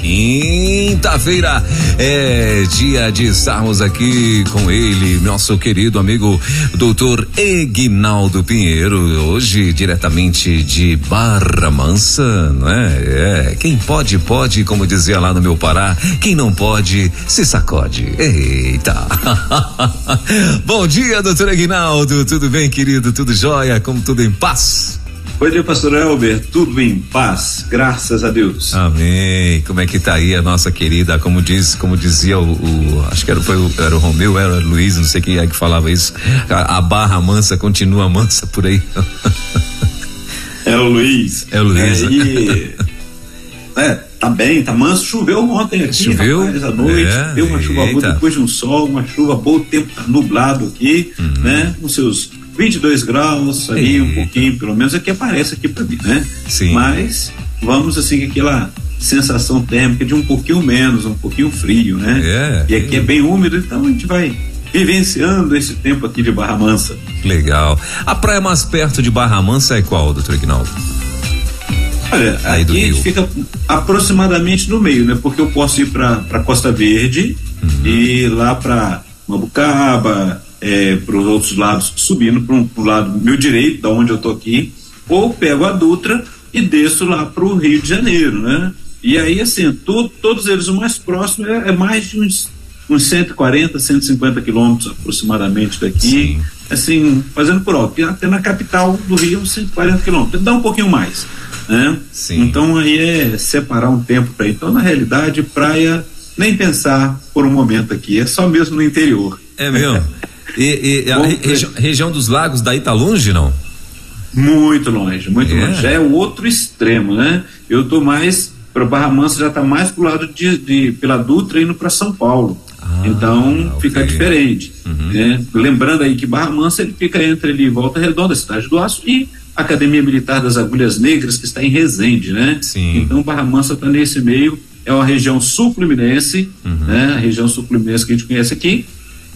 Quinta-feira é dia de estarmos aqui com ele, nosso querido amigo doutor Egnaldo Pinheiro, hoje diretamente de Barra Mansa, não é? Quem pode, pode, como dizia lá no meu Pará, quem não pode, se sacode. Eita! Bom dia, doutor Egnaldo, tudo bem, querido? Tudo jóia? Como tudo em paz? Bom dia, pastor Elber. Tudo em paz, graças a Deus. Amém. Como é que tá aí a nossa querida, como diz, como dizia o, o acho que era, foi o, era o Romeu, era o Luiz, não sei quem é que falava isso. A, a barra mansa continua mansa por aí. É o Luiz. É o Luiz. É, e, é tá bem, tá manso. Choveu ontem aqui, Choveu? rapaz, à noite. É, deu uma chuva boa depois de um sol, uma chuva boa, o tempo tá nublado aqui, Uhum. né? Com seus 22 graus ali, um pouquinho, pelo menos é que aparece aqui pra mim, né? Sim. Mas vamos assim, com aquela sensação térmica de um pouquinho menos, um pouquinho frio, né? É. E aqui é bem úmido, então a gente vai vivenciando esse tempo aqui de Barra Mansa. Legal. A praia mais perto de Barra Mansa é qual, doutor Ignaldo? Olha, Aí aqui Rio. fica aproximadamente no meio, né? Porque eu posso ir para Costa Verde Uhum. e lá para Mabucaba, é, para os outros lados, subindo para pro lado meu direito, da onde eu tô aqui, ou pego a Dutra e desço lá para o Rio de Janeiro, né? E aí, assim, to- todos eles, o mais próximo é, é mais de uns, uns 140, 150 quilômetros aproximadamente daqui. Sim. Assim, fazendo por. E Até na capital do Rio, 140 quilômetros. Dá um pouquinho mais, né? Sim. Então aí é separar um tempo para ir. Então, na realidade, praia, nem pensar por um momento aqui, é só mesmo no interior. É mesmo? E, e a re- regi- região dos lagos daí tá longe, não? Muito longe, muito É. longe. Já é o outro extremo, né? Eu tô mais para Barra Mansa já tá mais pro lado de, de pela Dutra indo para São Paulo. Ah, então ok. fica diferente. Uhum. né? Lembrando aí que Barra Mansa ele fica entre ali Volta Redonda, Cidade do Aço e a Academia Militar das Agulhas Negras que está em Resende, né? Sim. Então Barra Mansa está nesse meio, é uma região sul-fluminense, Uhum. né? A região sul-fluminense que a gente conhece aqui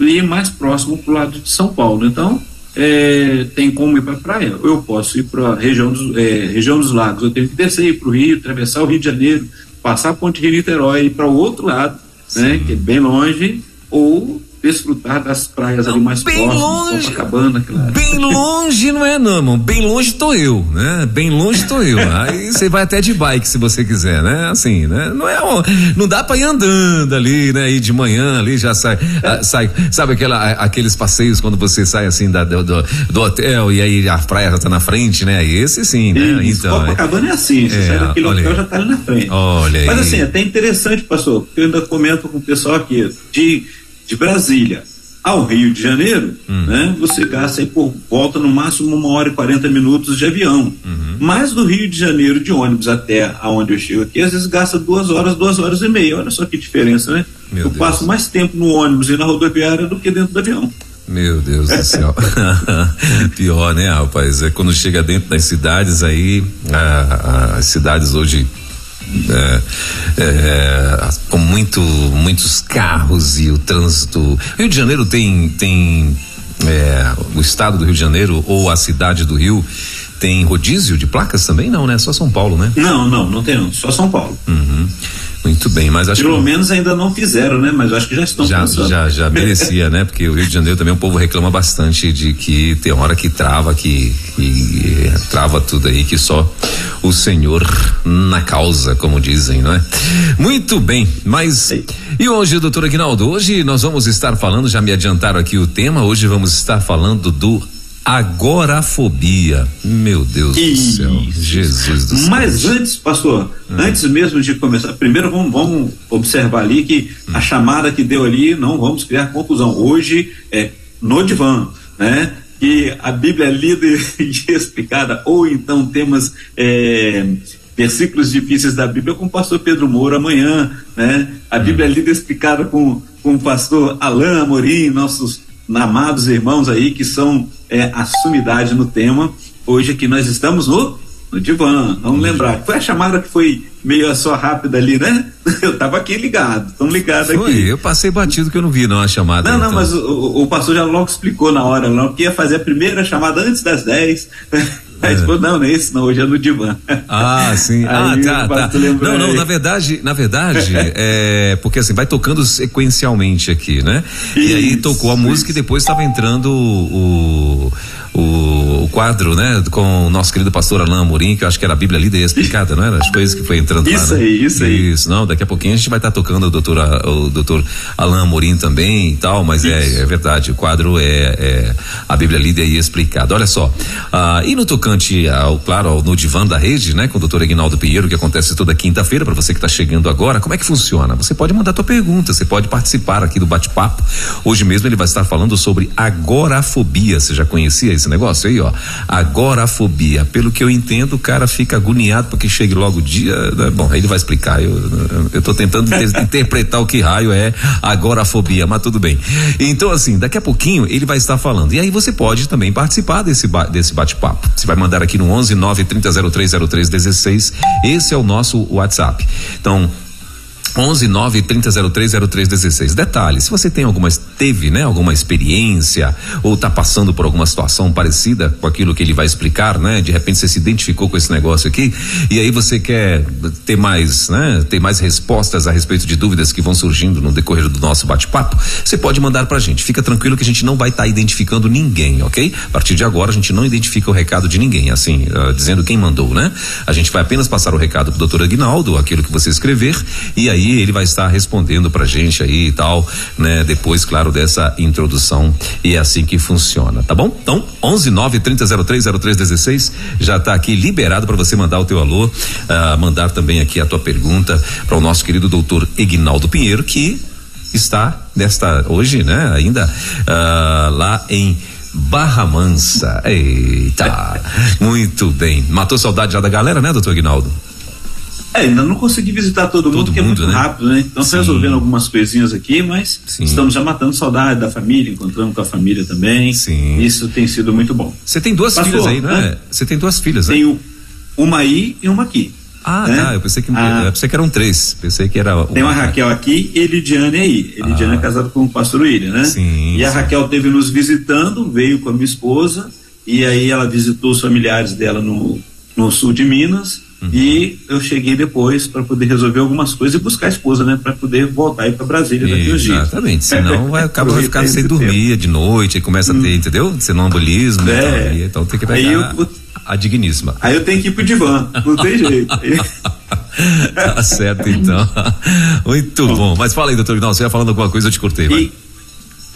e mais próximo pro lado de São Paulo. Então é, tem como ir para praia, ou eu posso ir para a região, dos- é, região dos lagos, eu tenho que descer para o Rio, atravessar o Rio de Janeiro, passar a ponte Rio-Niterói e ir para o outro lado, né, que é bem longe, ou desfrutar das praias ali mais Bem próximas, longe. Copacabana, aquela... Bem longe não é não, irmão. Bem longe tô eu, né? Bem longe tô eu. Aí você vai até de bike se você quiser, né? Assim, né? Não é, um- não dá pra ir andando ali, né? Ir de manhã ali já sai, ah, sai, sabe aquela, aqueles passeios quando você sai assim da, do, do, hotel e aí a praia já tá na frente, né? Esse sim, né? Isso, Então, é, Copacabana é assim, você É, sai daquele olha hotel já está ali na frente. Olha Mas aí. assim, é até interessante, pastor, porque eu ainda comento com o pessoal aqui, de, de Brasília ao Rio de Janeiro, Hum. né? Você gasta aí por volta no máximo uma hora e 40 minutos de avião. Uhum. Mas do Rio de Janeiro de ônibus até aonde eu chego aqui, às vezes gasta duas horas, duas horas e meia. Olha só que diferença, né? Meu eu Deus. passo mais tempo no ônibus e na rodoviária do que dentro do avião. Meu Deus do céu. Pior, né, rapaz? É quando chega dentro das cidades aí, as cidades hoje é, é, com muito, muitos carros e o trânsito. Rio de Janeiro tem, tem é, o estado do Rio de Janeiro ou a cidade do Rio tem rodízio de placas também? Não, né? Só São Paulo, né? Não, não, não tem não, só São Paulo. Uhum. Muito bem, mas acho Pelo que menos ainda não fizeram, né? Mas acho que já estão já, pensando. já, já merecia, né? Porque o Rio de Janeiro também o povo reclama bastante de que tem hora que trava, que, que eh, trava tudo aí, que só o Senhor na causa, como dizem, não é? Muito bem, mas e hoje, doutor Aguinaldo, hoje nós vamos estar falando, já me adiantaram aqui o tema, hoje vamos estar falando do agorafobia. Meu Deus do céu, Jesus do céu. Mas antes, pastor, antes mesmo de começar, primeiro vamos, vamos observar ali que a chamada que deu ali, não vamos criar confusão. Hoje é no divã, né? Que a Bíblia é lida e explicada, ou então temas. é, Versículos difíceis da Bíblia com o pastor Pedro Moura amanhã, né? A Bíblia é lida explicada com, com o pastor Alain Amorim, nossos amados irmãos aí que são é, a sumidade no tema. Hoje aqui nós estamos no no divã, vamos lembrar. Foi a chamada que foi meio só rápida ali, né? Eu tava aqui ligado, tão ligado foi, aqui. Eu passei batido que eu não vi não a chamada. Não, não, então. mas o, o, pastor já logo explicou na hora, não, que ia fazer a primeira chamada antes das 10. Aí é. falou, não, não é isso, não, hoje é no divã. Ah, sim. ah, tá, tá. Não, não, na verdade, na verdade, é porque assim, vai tocando sequencialmente aqui, né? Isso, e aí tocou a música isso. e depois estava entrando o, o, o, quadro, né, com o nosso querido pastor Alain Amorim, que eu acho que era a Bíblia lida e explicada, não era? As coisas que foi entrando isso lá. Isso né? aí, isso aí. Isso, não, daqui a pouquinho a gente vai estar tá tocando o doutor, o doutor Alain Amorim também e tal, mas é, é, verdade, o quadro é, é, a Bíblia lida e explicada. Olha só, ah, e no tocante ao, claro, ao, no divã da rede, né, com o doutor Aguinaldo Pinheiro, que acontece toda quinta-feira, para você que está chegando agora, como é que funciona? Você pode mandar tua pergunta, você pode participar aqui do bate-papo. Hoje mesmo ele vai estar falando sobre agorafobia, você já conhecia esse negócio aí, ó. Agorafobia. Pelo que eu entendo, o cara fica agoniado porque chegue logo o dia. Né? Bom, aí ele vai explicar. Eu, eu tô tentando interpretar o que raio é agorafobia, mas tudo bem. Então, assim, daqui a pouquinho ele vai estar falando. E aí você pode também participar desse, desse bate-papo. Você vai mandar aqui no 11 9 30 03 03 16. Esse é o nosso WhatsApp. Então, 11 9 30 03 03 16. Detalhe, se você tem alguma teve, né, alguma experiência ou está passando por alguma situação parecida com aquilo que ele vai explicar, né? De repente você se identificou com esse negócio aqui e aí você quer ter mais, né, ter mais respostas a respeito de dúvidas que vão surgindo no decorrer do nosso bate-papo, você pode mandar pra gente. Fica tranquilo que a gente não vai estar tá identificando ninguém, OK? A partir de agora a gente não identifica o recado de ninguém, assim, uh, dizendo quem mandou, né? A gente vai apenas passar o recado pro doutor Aguinaldo, aquilo que você escrever e aí aí ele vai estar respondendo pra gente aí e tal, né? Depois, claro, dessa introdução e é assim que funciona, tá bom? Então, 11 9 30 03 03 16 já tá aqui liberado para você mandar o teu alô, uh, mandar também aqui a tua pergunta para o nosso querido doutor Ignaldo Pinheiro que está nesta hoje, né? Ainda uh, lá em Barra Mansa. Eita, muito bem. Matou saudade já da galera, né, doutor Ignaldo? É, ainda não consegui visitar todo, todo mundo, porque é muito né? rápido, né? Então, estou resolvendo algumas coisinhas aqui, mas Sim. estamos já matando saudade da família, encontrando com a família também. Sim. Isso tem sido muito bom. Você tem duas Pastor, filhas aí, não é? Você tem duas filhas, né? Tenho uma aí e uma aqui. Ah, né? tá. Eu pensei que, ah, eu pensei que eram três. Pensei que era. Uma... Tem uma Raquel aqui e Elidiane aí. Elidiane é ah. é casada com o pastor William, né? Sim. E a Raquel teve nos visitando, veio com a minha esposa, e aí ela visitou os familiares dela no, no sul de Minas Uhum. E eu cheguei depois para poder resolver algumas coisas e buscar a esposa, né? Para poder voltar aí para Brasília daqui uns dias. Exatamente, senão vai, acaba vai ficar sem dormir tempo. de noite, e começa a ter, hum. entendeu? Sonambulismo, é. então, então tem que pegar eu, a digníssima. Aí eu tenho que ir pro divã, não tem jeito. tá certo então. Muito bom. Mas fala aí, doutor Ignaldo, você ia falando alguma coisa, eu te cortei, vai.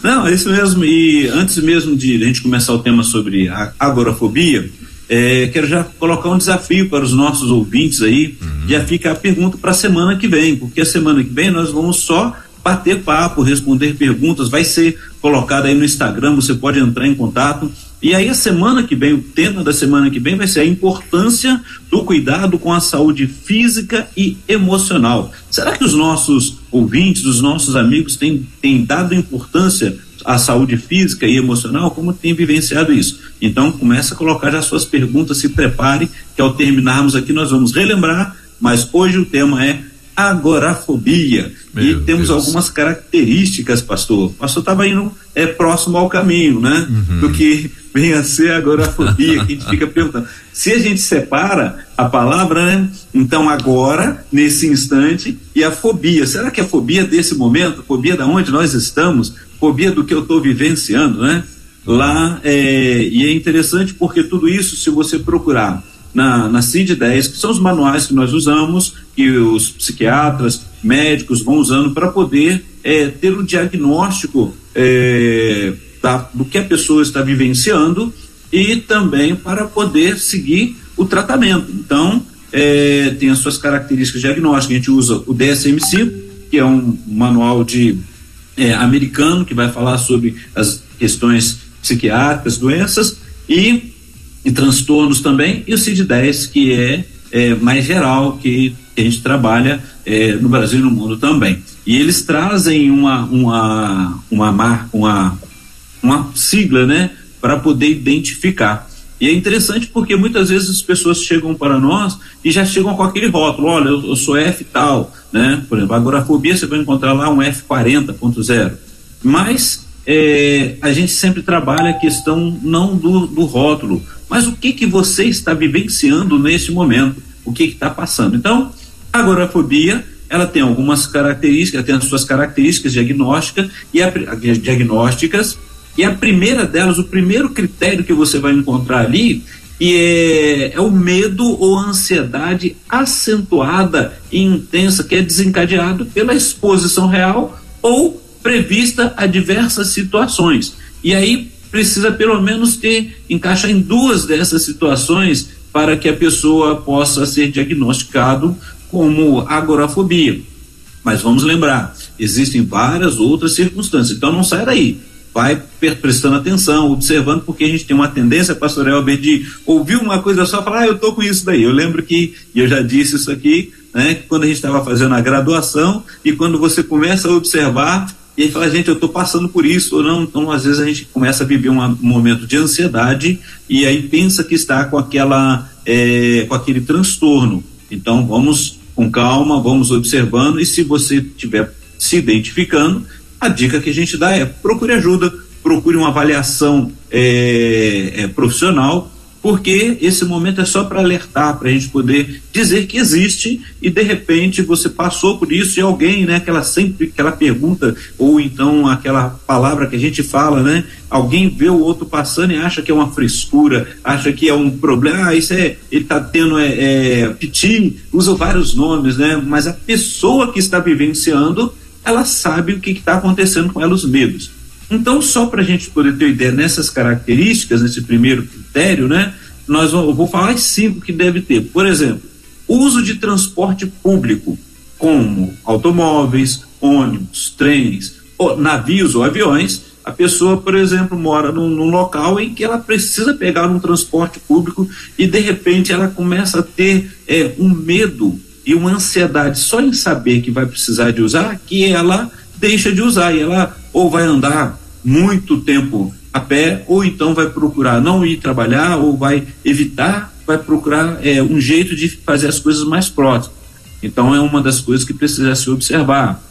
Não, é isso mesmo. E antes mesmo de a gente começar o tema sobre a agorafobia, é, quero já colocar um desafio para os nossos ouvintes aí. Uhum. Já fica a pergunta para a semana que vem, porque a semana que vem nós vamos só bater papo, responder perguntas, vai ser colocado aí no Instagram, você pode entrar em contato. E aí a semana que vem, o tema da semana que vem vai ser a importância do cuidado com a saúde física e emocional. Será que os nossos ouvintes, os nossos amigos têm, têm dado importância a saúde física e emocional, como tem vivenciado isso. Então, começa a colocar já suas perguntas, se prepare, que ao terminarmos aqui nós vamos relembrar, mas hoje o tema é agorafobia. Meu e temos Deus. algumas características, pastor. O pastor estava indo é, próximo ao caminho, né? Uhum. Do que vem a ser agorafobia, que a gente fica perguntando. Se a gente separa a palavra, né? Então agora, nesse instante, e a fobia. Será que a fobia desse momento, a fobia da onde nós estamos, fobia do que eu estou vivenciando, né? Lá, é, e é interessante porque tudo isso, se você procurar na, na CID-10, que são os manuais que nós usamos, que os psiquiatras, médicos vão usando para poder é, ter o diagnóstico é, da, do que a pessoa está vivenciando e também para poder seguir o tratamento. Então, é, tem as suas características diagnósticas. A gente usa o DSM-5, que é um manual de é, americano que vai falar sobre as questões psiquiátricas, doenças e, e transtornos também, e o CID-10 que é, é, mais geral que a gente trabalha é, no Brasil e no mundo também. E eles trazem uma uma uma marca, uma uma sigla, né, para poder identificar. E é interessante porque muitas vezes as pessoas chegam para nós e já chegam com aquele rótulo, olha, eu, eu sou F tal, né? Por exemplo, agorafobia você vai encontrar lá um F40.0. Mas é, a gente sempre trabalha a questão não do, do rótulo, mas o que que você está vivenciando nesse momento, o que está passando. Então, a agorafobia ela tem algumas características, tem as suas características diagnósticas e a, diagnósticas e a primeira delas, o primeiro critério que você vai encontrar ali e é, é, o medo ou ansiedade acentuada e intensa que é desencadeado pela exposição real ou prevista a diversas situações. E aí precisa pelo menos ter encaixar em duas dessas situações para que a pessoa possa ser diagnosticado como agorafobia. Mas vamos lembrar, existem várias outras circunstâncias. Então não sai daí. Vai prestando atenção, observando, porque a gente tem uma tendência, pastor Elber, de ouvir uma coisa só e falar, ah, eu tô com isso daí. Eu lembro que, e eu já disse isso aqui, né, quando a gente estava fazendo a graduação, e quando você começa a observar, e aí fala, gente, eu estou passando por isso ou não. Então, às vezes, a gente começa a viver um momento de ansiedade e aí pensa que está com aquela, é, com aquele transtorno. Então, vamos com calma, vamos observando e se você estiver se identificando, a dica que a gente dá é procure ajuda, procure uma avaliação é, é, profissional porque esse momento é só para alertar, para a gente poder dizer que existe e de repente você passou por isso e alguém, né, aquela sempre aquela pergunta ou então aquela palavra que a gente fala, né, alguém vê o outro passando e acha que é uma frescura, acha que é um problema, ah, isso é, ele está tendo é, é piti, usa vários nomes, né, mas a pessoa que está vivenciando, ela sabe o que está acontecendo com ela, os medos. Então, só para a gente poder ter ideia nessas características, nesse primeiro critério, né? Nós eu vou falar as cinco que deve ter. Por exemplo, uso de transporte público, como automóveis, ônibus, trens, ou navios ou aviões. A pessoa, por exemplo, mora num, num, local em que ela precisa pegar um transporte público e de repente ela começa a ter é, um medo e uma ansiedade só em saber que vai precisar de usar, que ela deixa de usar e ela ou vai andar muito tempo a pé, ou então vai procurar não ir trabalhar, ou vai evitar, vai procurar é, um jeito de fazer as coisas mais próximas. Então é uma das coisas que precisa se observar.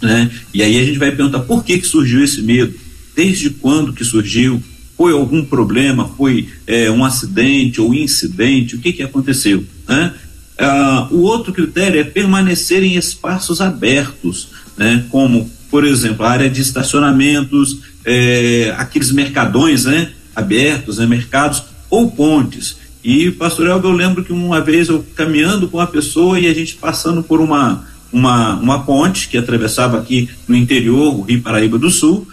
Né? E aí a gente vai perguntar por que, que surgiu esse medo, desde quando que surgiu, foi algum problema, foi é, um acidente ou incidente, o que, que aconteceu? Né? Ah, o outro critério é permanecer em espaços abertos, né? como por exemplo, a área de estacionamentos, é, aqueles mercadões né, abertos, né, mercados ou pontes. E, pastor Elber, eu lembro que uma vez eu caminhando com uma pessoa e a gente passando por uma, uma, uma ponte que atravessava aqui no interior, o Rio Paraíba do Sul,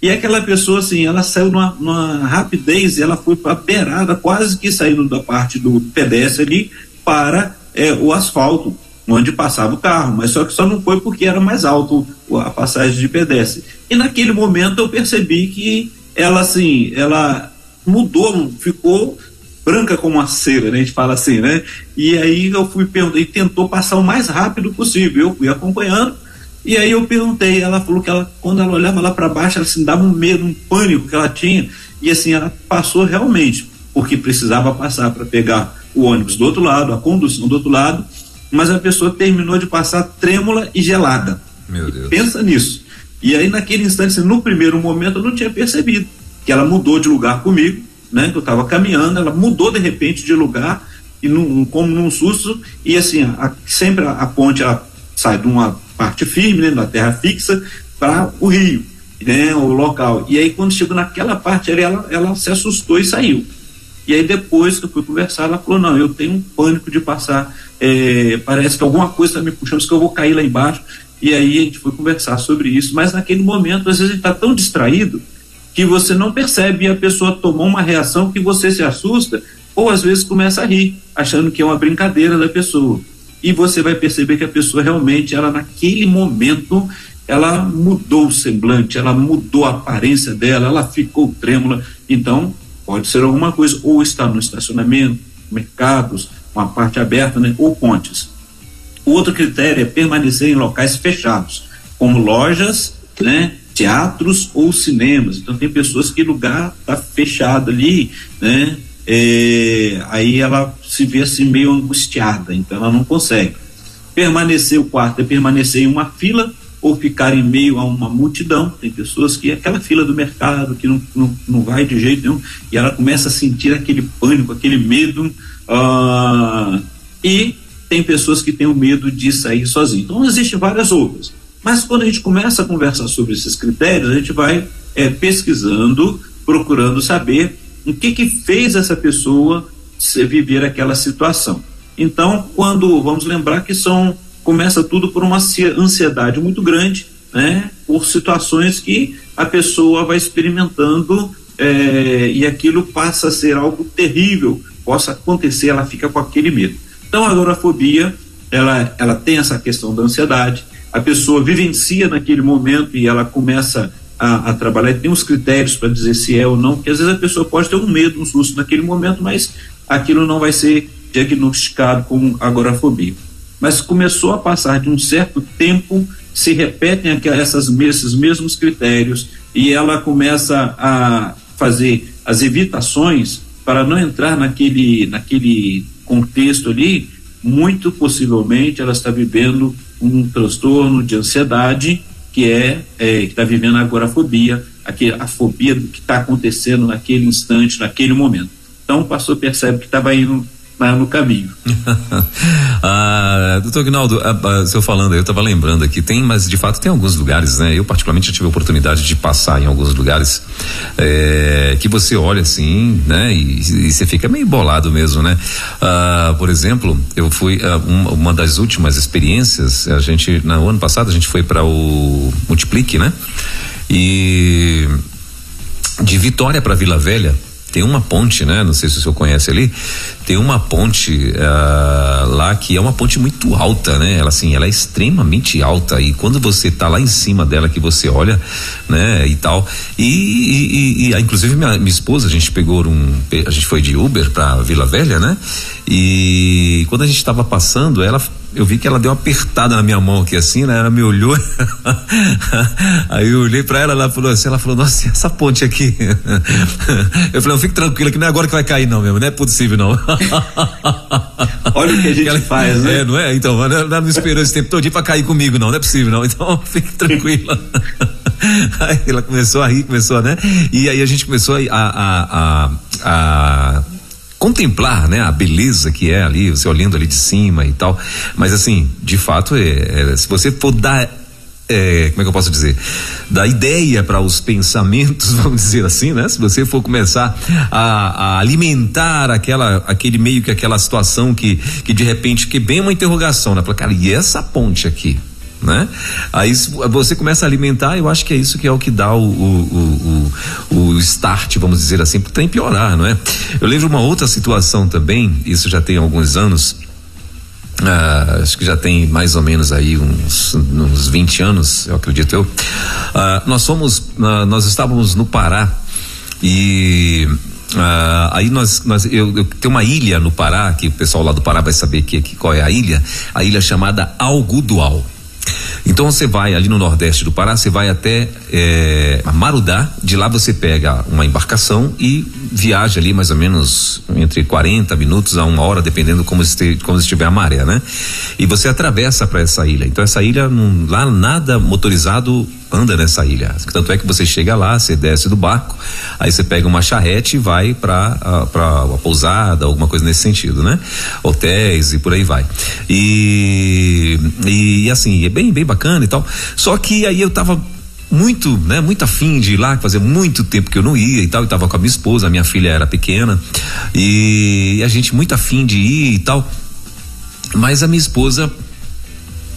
e aquela pessoa, assim, ela saiu numa, numa rapidez, ela foi para beirada, quase que saindo da parte do pedestre ali para é, o asfalto onde passava o carro, mas só que só não foi porque era mais alto a passagem de pedestre. E naquele momento eu percebi que ela assim, ela mudou, ficou branca como uma cera, né? A gente fala assim, né? E aí eu fui e tentou passar o mais rápido possível. Eu fui acompanhando, e aí eu perguntei, ela falou que ela, quando ela olhava lá para baixo, ela assim, dava um medo, um pânico que ela tinha, e assim, ela passou realmente, porque precisava passar para pegar o ônibus do outro lado, a condução do outro lado, mas a pessoa terminou de passar trêmula e gelada. Meu Deus. pensa nisso. E aí, naquele instante, no primeiro momento, eu não tinha percebido que ela mudou de lugar comigo, né? Que eu estava caminhando, ela mudou de repente de lugar e num, como num susto e assim a, sempre a, a, ponte ela sai de uma parte firme, né, da terra fixa para o rio, né, o local. E aí quando chegou naquela parte ela, ela se assustou e saiu. E aí depois que eu fui conversar, ela falou, não, eu tenho um pânico de passar, é, parece que alguma coisa está me puxando, que eu vou cair lá embaixo. E aí a gente foi conversar sobre isso, mas naquele momento, às vezes a gente está tão distraído que você não percebe e a pessoa tomou uma reação que você se assusta, ou às vezes começa a rir, achando que é uma brincadeira da pessoa. E você vai perceber que a pessoa realmente, ela naquele momento, ela mudou o semblante, ela mudou a aparência dela, ela ficou trêmula. Então, Pode ser alguma coisa, ou está no estacionamento, mercados, uma parte aberta, né, ou pontes. Outro critério é permanecer em locais fechados, como lojas, né, teatros ou cinemas. Então tem pessoas que lugar está fechado ali, né, é, aí ela se vê assim meio angustiada, então ela não consegue. Permanecer, o quarto é permanecer em uma fila ou ficar em meio a uma multidão. Tem pessoas que aquela fila do mercado que não, não, não vai de jeito nenhum e ela começa a sentir aquele pânico, aquele medo. Uh, e tem pessoas que têm o medo de sair sozinho. Então, existem várias outras. Mas quando a gente começa a conversar sobre esses critérios, a gente vai é, pesquisando, procurando saber o que que fez essa pessoa viver aquela situação. Então, quando vamos lembrar que são começa tudo por uma ansiedade muito grande, né? Por situações que a pessoa vai experimentando é, e aquilo passa a ser algo terrível, possa acontecer, ela fica com aquele medo. Então, a agorafobia, ela, ela tem essa questão da ansiedade, a pessoa vivencia naquele momento e ela começa a, a trabalhar, tem uns critérios para dizer se é ou não, porque às vezes a pessoa pode ter um medo, um susto naquele momento, mas aquilo não vai ser diagnosticado como agorafobia mas começou a passar de um certo tempo, se repetem essas, esses mesmos critérios e ela começa a fazer as evitações para não entrar naquele, naquele contexto ali, muito possivelmente ela está vivendo um transtorno de ansiedade que é, é está vivendo a agorafobia, a fobia do que está acontecendo naquele instante, naquele momento. Então o pastor percebe que estava indo no caminho. ah, doutor Ginaldo, ah, ah, falando, eu estava lembrando aqui, tem, mas de fato tem alguns lugares, né? Eu particularmente tive a oportunidade de passar em alguns lugares é, que você olha assim, né? E, e, você fica meio bolado mesmo, né? Ah, por exemplo, eu fui ah, uma, uma, das últimas experiências, a gente, no ano passado a gente foi para o Multiplique, né? E de Vitória para Vila Velha, tem uma ponte, né? Não sei se o senhor conhece ali. Tem uma ponte uh, lá que é uma ponte muito alta, né? Ela assim, ela é extremamente alta e quando você tá lá em cima dela que você olha, né? E tal. E, e, e, e inclusive minha, minha, esposa, a gente pegou um, a gente foi de Uber para Vila Velha, né? E quando a gente estava passando, ela eu vi que ela deu uma apertada na minha mão aqui assim, né? Ela me olhou. aí eu olhei para ela, ela falou assim, ela falou, nossa, essa ponte aqui. eu falei, não, fique tranquila que não é agora que vai cair não mesmo, não é possível não. Olha o que a gente ela, faz, né? É, não é? Então, ela não esperou esse tempo todo para cair comigo não, não é possível não. Então, fique tranquila. aí ela começou a rir, começou, né? E aí a gente começou a, a, a, a contemplar, né, a beleza que é ali, você olhando ali de cima e tal. Mas assim, de fato, é, é se você for dar é, como é que eu posso dizer? Da ideia para os pensamentos, vamos dizer assim, né? Se você for começar a, a, alimentar aquela, aquele meio que aquela situação que, que de repente que bem uma interrogação, né? Fala, cara, e essa ponte aqui? Né? Aí você começa a alimentar, eu acho que é isso que é o que dá o, o, o, o start, vamos dizer assim, para piorar, não é? Eu lembro uma outra situação também, isso já tem alguns anos, ah, acho que já tem mais ou menos aí uns, uns 20 anos, eu acredito eu. Ah, nós fomos, ah, nós estávamos no Pará e Uh, aí nós, nós eu, eu tenho uma ilha no Pará que o pessoal lá do Pará vai saber que, que qual é a ilha, a ilha chamada Algodual. Então você vai ali no nordeste do Pará, você vai até é, Marudá, de lá você pega uma embarcação e viaja ali mais ou menos entre 40 minutos a uma hora, dependendo como, este, como estiver a maré, né? E você atravessa para essa ilha. Então essa ilha, não, lá nada motorizado anda nessa ilha. Tanto é que você chega lá, você desce do barco, aí você pega uma charrete e vai para para uma pousada, alguma coisa nesse sentido, né? Hotéis e por aí vai. E, e assim, é bem bem bacana e tal. Só que aí eu tava muito, né, muito afim de ir lá, fazia muito tempo que eu não ia e tal, e tava com a minha esposa, a minha filha era pequena, e a gente muito afim de ir e tal. Mas a minha esposa,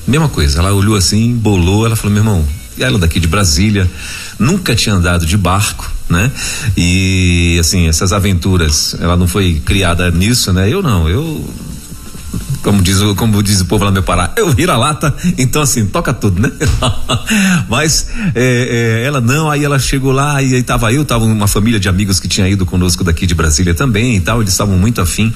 mesma coisa, ela olhou assim, bolou, ela falou: meu irmão, ela daqui de Brasília, nunca tinha andado de barco, né? E assim, essas aventuras, ela não foi criada nisso, né? Eu não, eu como diz, como diz o povo lá no meu Pará, eu vira lata, então assim, toca tudo, né? Mas é, é, ela não, aí ela chegou lá e aí tava eu, tava uma família de amigos que tinha ido conosco daqui de Brasília também e tal, eles estavam muito afim.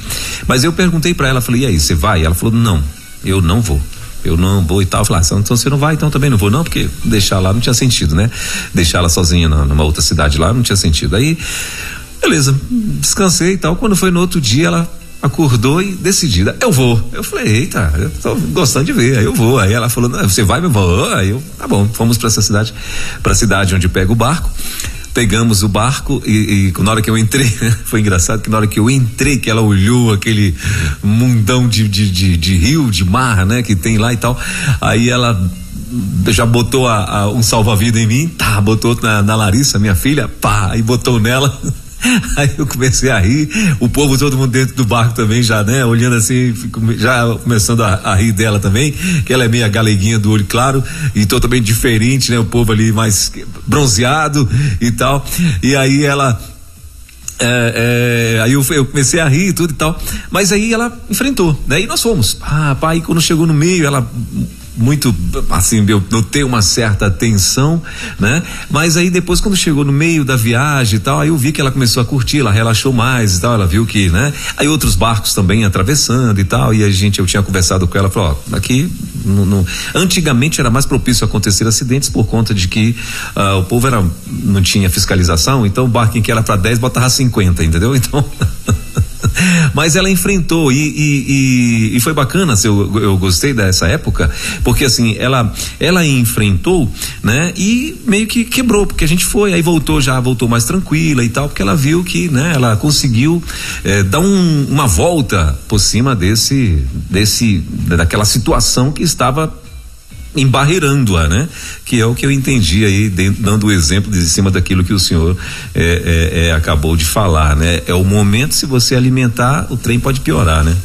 Mas eu perguntei para ela, falei, e aí, você vai? Ela falou, não, eu não vou eu não vou e tal. Eu falei, ah, então você não vai, então também não vou, não, porque deixar lá não tinha sentido, né? Deixar ela sozinha numa outra cidade lá não tinha sentido. Aí Beleza, descansei e tal. Quando foi no outro dia, ela acordou e decidida, eu vou. Eu falei, eita, eu tô gostando de ver, aí eu vou. Aí ela falou, você vai, meu vou. Aí eu, tá bom, fomos para essa cidade, para a cidade onde pega o barco. Pegamos o barco e, e na hora que eu entrei, foi engraçado que na hora que eu entrei, que ela olhou aquele mundão de, de, de, de rio, de mar, né, que tem lá e tal. Aí ela já botou a, a, um salva-vida em mim, tá, botou na, na Larissa, minha filha, pá, e botou nela. Aí eu comecei a rir, o povo todo mundo dentro do barco também já, né? Olhando assim, já começando a, a, rir dela também, que ela é meio galeguinha do olho claro e totalmente diferente, né? O povo ali mais bronzeado e tal. E aí ela é, é, aí eu, eu, comecei a rir e tudo e tal. Mas aí ela enfrentou, né? E nós fomos. Ah, pai, quando chegou no meio, ela muito assim, eu notei uma certa tensão, né? Mas aí depois quando chegou no meio da viagem e tal, aí eu vi que ela começou a curtir, ela relaxou mais e tal, ela viu que, né? Aí outros barcos também atravessando e tal, e a gente, eu tinha conversado com ela, falou, ó, aqui, no, no, antigamente era mais propício acontecer acidentes por conta de que uh, o povo era, não tinha fiscalização, então o barco em que era para 10 botava 50, entendeu? Então Mas ela enfrentou e, e, e, e foi bacana, eu, eu gostei dessa época, porque assim, ela, ela enfrentou, né? E meio que quebrou, porque a gente foi, aí voltou já, voltou mais tranquila e tal, porque ela viu que, né? Ela conseguiu eh, dar um, uma volta por cima desse, desse, daquela situação que estava embarreirando-a, né? Que é o que eu entendi aí, dentro, dando o exemplo de cima daquilo que o senhor é, é, é, acabou de falar, né? É o momento, se você alimentar, o trem pode piorar, né?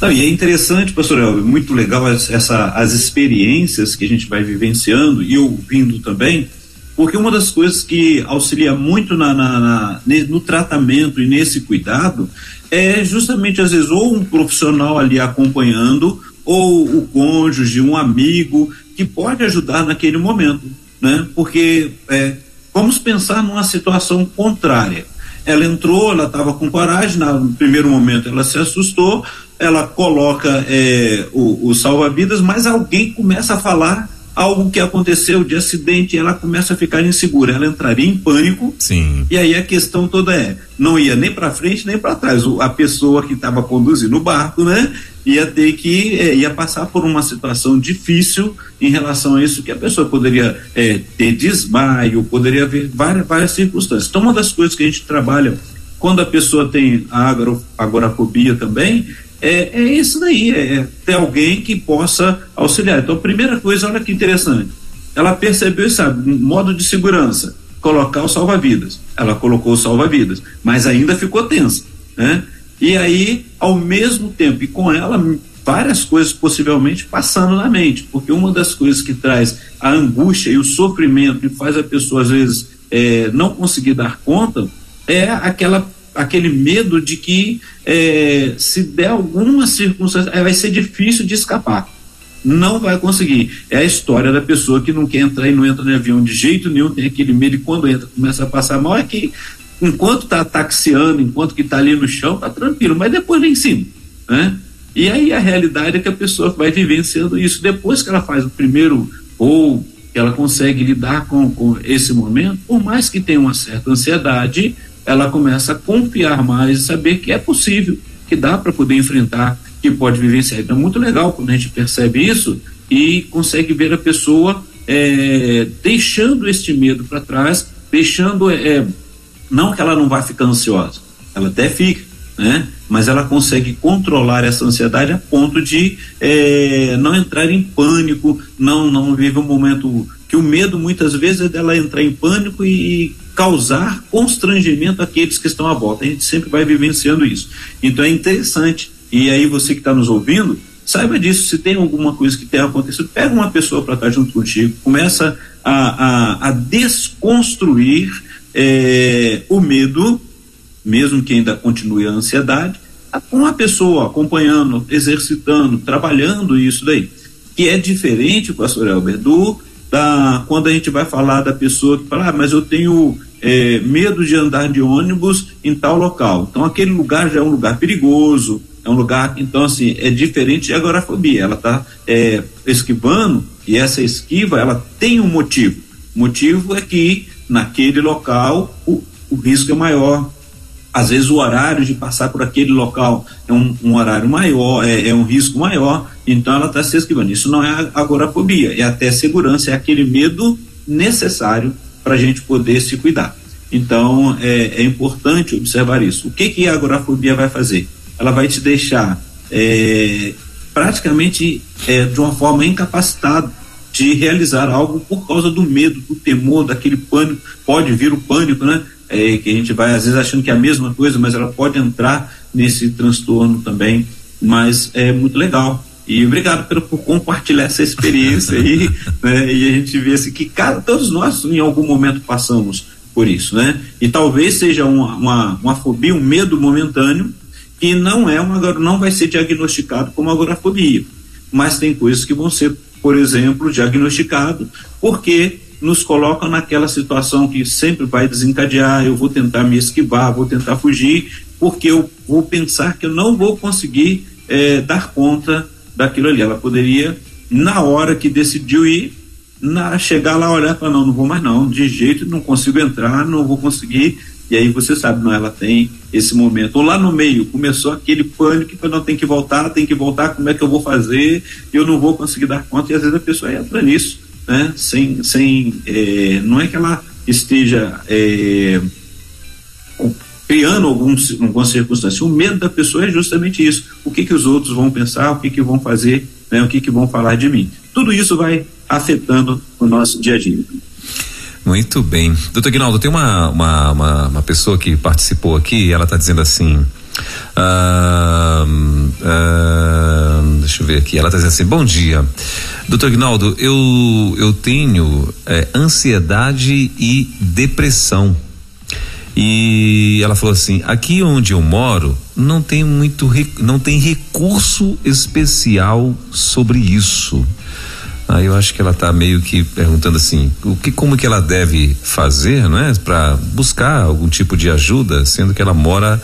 Não, e é interessante, pastor Elber, muito legal essa, as experiências que a gente vai vivenciando e ouvindo também, porque uma das coisas que auxilia muito na, na, na, no tratamento e nesse cuidado é justamente, às vezes, ou um profissional ali acompanhando, ou o cônjuge, um amigo, que pode ajudar naquele momento, né? Porque é, vamos pensar numa situação contrária. Ela entrou, ela estava com coragem, no primeiro momento ela se assustou, ela coloca é, o, o salva-vidas, mas alguém começa a falar algo que aconteceu de acidente, ela começa a ficar insegura, ela entraria em pânico. Sim. E aí a questão toda é, não ia nem para frente nem para trás. O, a pessoa que estava conduzindo o barco, né, ia ter que é, ia passar por uma situação difícil em relação a isso que a pessoa poderia é, ter desmaio, poderia haver várias várias circunstâncias. Então uma das coisas que a gente trabalha quando a pessoa tem a agorafobia também é, é isso daí, é, é ter alguém que possa auxiliar. Então, primeira coisa, olha que interessante, ela percebeu, um modo de segurança, colocar o salva-vidas. Ela colocou o salva-vidas, mas ainda ficou tensa, né? E aí, ao mesmo tempo, e com ela, várias coisas possivelmente passando na mente, porque uma das coisas que traz a angústia e o sofrimento e faz a pessoa, às vezes, é, não conseguir dar conta, é aquela aquele medo de que é, se der alguma circunstância, vai ser difícil de escapar. Não vai conseguir. É a história da pessoa que não quer entrar e não entra no avião de jeito nenhum, tem aquele medo e quando entra começa a passar mal. É que enquanto está taxiando, enquanto que está ali no chão, está tranquilo, mas depois vem em cima. Né? E aí a realidade é que a pessoa vai vivenciando isso. Depois que ela faz o primeiro ou ela consegue lidar com, com esse momento, por mais que tenha uma certa ansiedade, ela começa a confiar mais e saber que é possível, que dá para poder enfrentar, que pode vivenciar. Então é muito legal quando a gente percebe isso e consegue ver a pessoa é, deixando este medo para trás, deixando é, não que ela não vai ficar ansiosa, ela até fica, né? Mas ela consegue controlar essa ansiedade a ponto de é, não entrar em pânico, não não viver um momento que o medo muitas vezes é dela entrar em pânico e causar constrangimento àqueles que estão à volta. A gente sempre vai vivenciando isso. Então é interessante. E aí você que está nos ouvindo, saiba disso. Se tem alguma coisa que tenha acontecido, pega uma pessoa para estar junto contigo, começa a, a, a desconstruir é, o medo, mesmo que ainda continue a ansiedade, com a pessoa acompanhando, exercitando, trabalhando isso daí. Que é diferente, pastor Elber, do da, quando a gente vai falar da pessoa que fala, ah, mas eu tenho é, medo de andar de ônibus em tal local. Então aquele lugar já é um lugar perigoso, é um lugar, então assim, é diferente de agorafobia. Ela está é, esquivando e essa esquiva, ela tem um motivo. O motivo é que naquele local o, o risco é maior. Às vezes o horário de passar por aquele local é um, um horário maior, é, é, um risco maior, então ela está se esquivando. Isso não é agorafobia, é até segurança, é aquele medo necessário para a gente poder se cuidar. Então é, é, importante observar isso. O que, que a agorafobia vai fazer? Ela vai te deixar é, praticamente é, de uma forma incapacitado de realizar algo por causa do medo, do temor, daquele pânico. Pode vir o pânico, né? É, que a gente vai às vezes achando que é a mesma coisa, mas ela pode entrar nesse transtorno também. Mas é muito legal. E obrigado por, por compartilhar essa experiência aí, né? E a gente vê assim que cara, todos nós em algum momento passamos por isso, né? E talvez seja uma, uma, uma fobia, um medo momentâneo, que não é uma não vai ser diagnosticado como agorafobia, mas tem coisas que vão ser, por exemplo, diagnosticado porque nos colocam naquela situação que sempre vai desencadear, eu vou tentar me esquivar, vou tentar fugir, porque eu vou pensar que eu não vou conseguir é, dar conta daquilo ali. Ela poderia, na hora que decidiu ir, na, chegar lá, olhar para não, não vou mais não, de jeito não consigo entrar, não vou conseguir e aí você sabe, não, ela tem esse momento. Ou lá no meio, começou aquele pânico que não tem que voltar, tem que voltar, como é que eu vou fazer? Eu não vou conseguir dar conta, e às vezes a pessoa entra nisso, né? Sem, sem é, não é que ela esteja é, criando algum, alguma circunstância. O medo da pessoa é justamente isso. O que que os outros vão pensar, o que que vão fazer, né? o que que vão falar de mim. Tudo isso vai afetando o nosso dia a dia. Muito bem. Doutor Guinaldo, tem uma, uma, uma, uma, pessoa que participou aqui, ela está dizendo assim. Uh, uh, deixa eu ver aqui. Ela está dizendo assim: Bom dia, doutor Guinaldo. Eu, eu tenho é, ansiedade e depressão. E ela falou assim: aqui onde eu moro não tem muito não tem recurso especial sobre isso. Aí eu acho que ela está meio que perguntando assim, o que, como que ela deve fazer, não é, para buscar algum tipo de ajuda, sendo que ela mora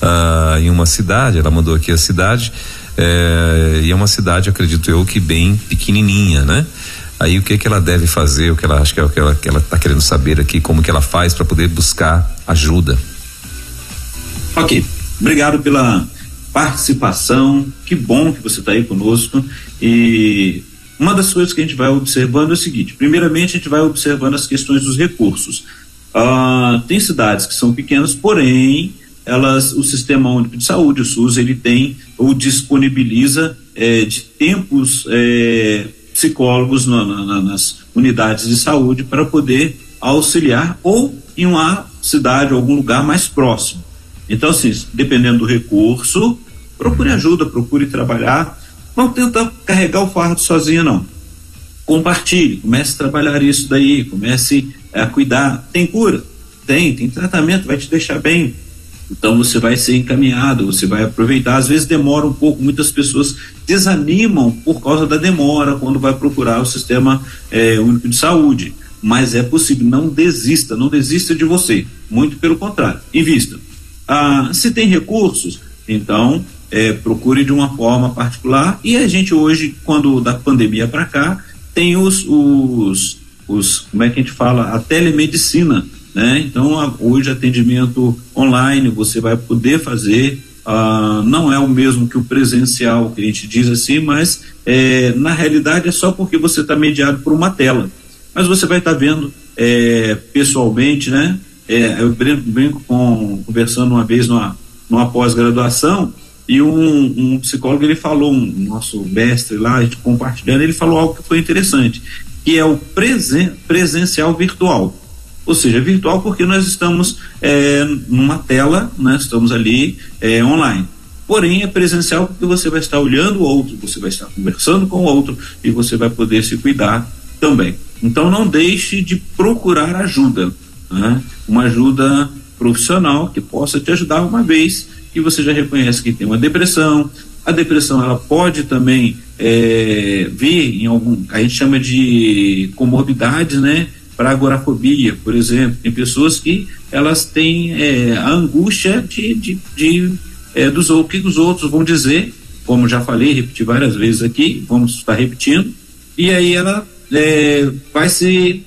uh, em uma cidade, ela mandou aqui a cidade, é, e é uma cidade, acredito eu, que bem pequenininha, né? Aí o que que ela deve fazer, o que ela acha que é o que ela, que ela tá querendo saber aqui, como que ela faz para poder buscar ajuda. Ok, obrigado pela participação, que bom que você está aí conosco e uma das coisas que a gente vai observando é o seguinte: primeiramente, a gente vai observando as questões dos recursos. Ah, tem cidades que são pequenas, porém, elas, o Sistema Único de Saúde, o SUS, ele tem ou disponibiliza eh, de tempos eh, psicólogos na, na, nas unidades de saúde para poder auxiliar ou em uma cidade, algum lugar mais próximo. Então, assim, dependendo do recurso, procure ajuda, procure trabalhar não tenta carregar o fardo sozinho, não. Compartilhe, comece a trabalhar isso daí, comece a cuidar. Tem cura? Tem, tem tratamento, vai te deixar bem. Então você vai ser encaminhado, você vai aproveitar. Às vezes demora um pouco, muitas pessoas desanimam por causa da demora quando vai procurar o sistema é, único de saúde. Mas é possível, não desista, não desista de você. Muito pelo contrário, invista. Ah, se tem recursos, então é, procure de uma forma particular. E a gente hoje, quando da pandemia para cá, tem os, os, os, como é que a gente fala, a telemedicina, né? Então hoje atendimento online você vai poder fazer. Ah, não é o mesmo que o presencial que a gente diz assim, mas é, na realidade é só porque você está mediado por uma tela. Mas você vai estar tá vendo é, pessoalmente, né? É, eu brinco, brinco com, conversando uma vez numa, numa pós-graduação, e um, um, psicólogo ele falou, um nosso mestre lá, a gente compartilhando, ele falou algo que foi interessante, que é o presen presencial virtual. Ou seja, virtual porque nós estamos é, numa tela, né, estamos ali é, online. Porém, é presencial porque você vai estar olhando o outro, você vai estar conversando com o outro e você vai poder se cuidar também. Então, não deixe de procurar ajuda, né? uma ajuda profissional que possa te ajudar uma vez que você já reconhece que tem uma depressão. A depressão ela pode também é, vir em algum, a gente chama de comorbidades, né? Para agorafobia, por exemplo, tem pessoas que elas têm é, a angústia de, de, de é, dos o que os outros vão dizer, como já falei, repeti várias vezes aqui, vamos estar repetindo, e aí ela é, vai se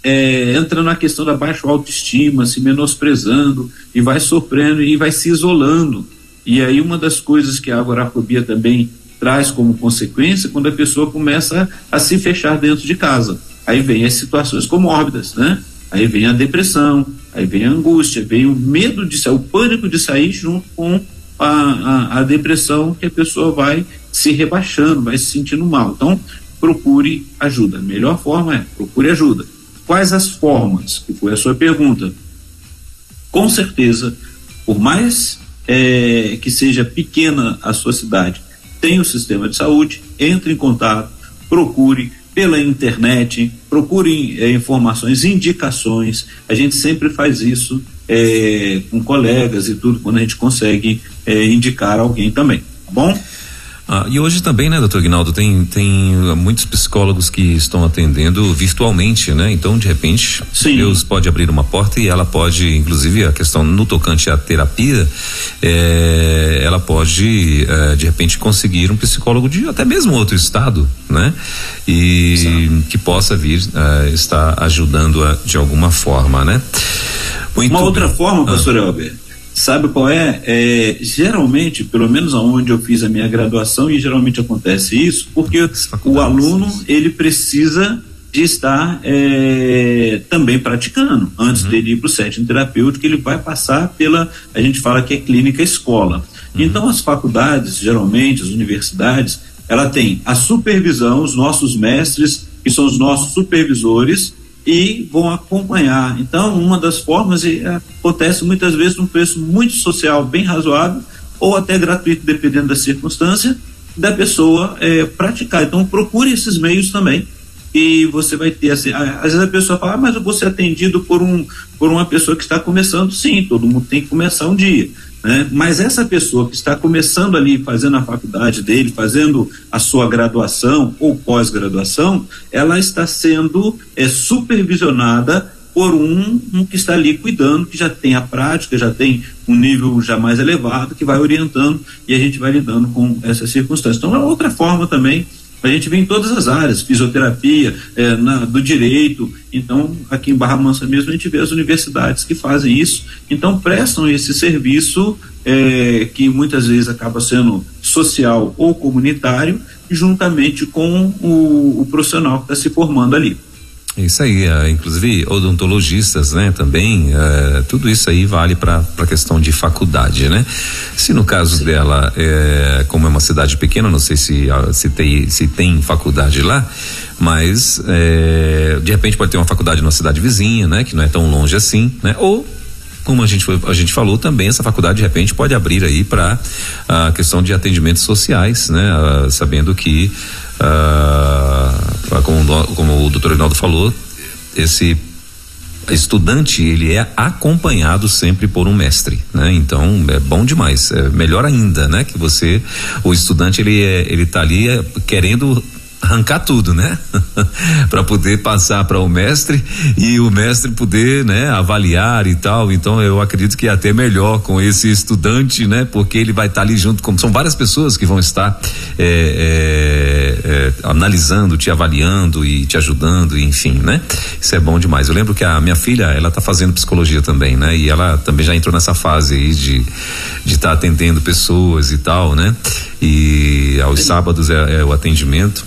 é, entra na questão da baixa autoestima, se menosprezando e vai sofrendo e vai se isolando. E aí uma das coisas que a agorafobia também traz como consequência quando a pessoa começa a se fechar dentro de casa. Aí vem as situações comórbidas, né? Aí vem a depressão, aí vem a angústia, vem o medo de sair, o pânico de sair junto com a, a, a depressão que a pessoa vai se rebaixando, vai se sentindo mal. Então, procure ajuda. A melhor forma é procure ajuda. Quais as formas? Que foi a sua pergunta. Com certeza, por mais é, que seja pequena a sua cidade, tem o sistema de saúde, entre em contato, procure pela internet, procure é, informações, indicações. A gente sempre faz isso é, com colegas e tudo, quando a gente consegue é, indicar alguém também, tá bom? Ah, e hoje também, né, doutor Guinaldo, tem, tem muitos psicólogos que estão atendendo virtualmente, né? Então, de repente, Sim. Deus pode abrir uma porta e ela pode, inclusive, a questão no tocante à terapia, é, ela pode, é, de repente, conseguir um psicólogo de até mesmo outro estado, né? E Exato. que possa vir é, estar ajudando a, de alguma forma, né? Muito uma outra bem. forma, pastor ah. Elber, Sabe qual é? é? Geralmente, pelo menos aonde eu fiz a minha graduação, e geralmente acontece isso, porque o aluno ele precisa de estar é, também praticando antes uhum. dele ir para o setting terapêutico, ele vai passar pela, a gente fala que é clínica escola. Uhum. Então as faculdades, geralmente as universidades, ela tem a supervisão, os nossos mestres, que são os nossos supervisores, e vão acompanhar. Então, uma das formas é, acontece muitas vezes num preço muito social, bem razoável, ou até gratuito, dependendo da circunstância, da pessoa é, praticar. Então, procure esses meios também. E você vai ter assim, às vezes a pessoa fala, ah, mas eu vou ser atendido por um por uma pessoa que está começando, sim, todo mundo tem que começar um dia. Né? Mas essa pessoa que está começando ali, fazendo a faculdade dele, fazendo a sua graduação ou pós-graduação, ela está sendo é, supervisionada por um, um, que está ali cuidando, que já tem a prática, já tem um nível já mais elevado, que vai orientando e a gente vai lidando com essas circunstâncias. Então, é outra forma também a gente vê em todas as áreas, fisioterapia, é, na, do direito. Então, aqui em Barra Mansa mesmo, a gente vê as universidades que fazem isso. Então, prestam esse serviço é, que muitas vezes acaba sendo social ou comunitário, juntamente com o, o profissional que está se formando ali. Isso aí, uh, inclusive odontologistas, né, também, uh, tudo isso aí vale para a questão de faculdade, né? Se no caso Sim. dela, é, como é uma cidade pequena, não sei se, se, tem, se tem faculdade lá, mas é, de repente pode ter uma faculdade numa cidade vizinha, né, que não é tão longe assim, né? Ou como a gente, a gente falou também, essa faculdade de repente pode abrir aí para a questão de atendimentos sociais, né? sabendo que uh, como, como o doutor Reinaldo falou, esse estudante ele é acompanhado sempre por um mestre, né? Então é bom demais, é melhor ainda, né? Que você, o estudante ele é, ele tá ali é, querendo arrancar tudo, né? para poder passar para o mestre e o mestre poder, né, avaliar e tal. Então eu acredito que é até melhor com esse estudante, né? Porque ele vai estar tá ali junto com são várias pessoas que vão estar é, é, é, analisando, te avaliando e te ajudando, enfim, né? Isso é bom demais. Eu lembro que a minha filha, ela tá fazendo psicologia também, né? E ela também já entrou nessa fase aí de de estar tá atendendo pessoas e tal, né? E aos sábados é, é o atendimento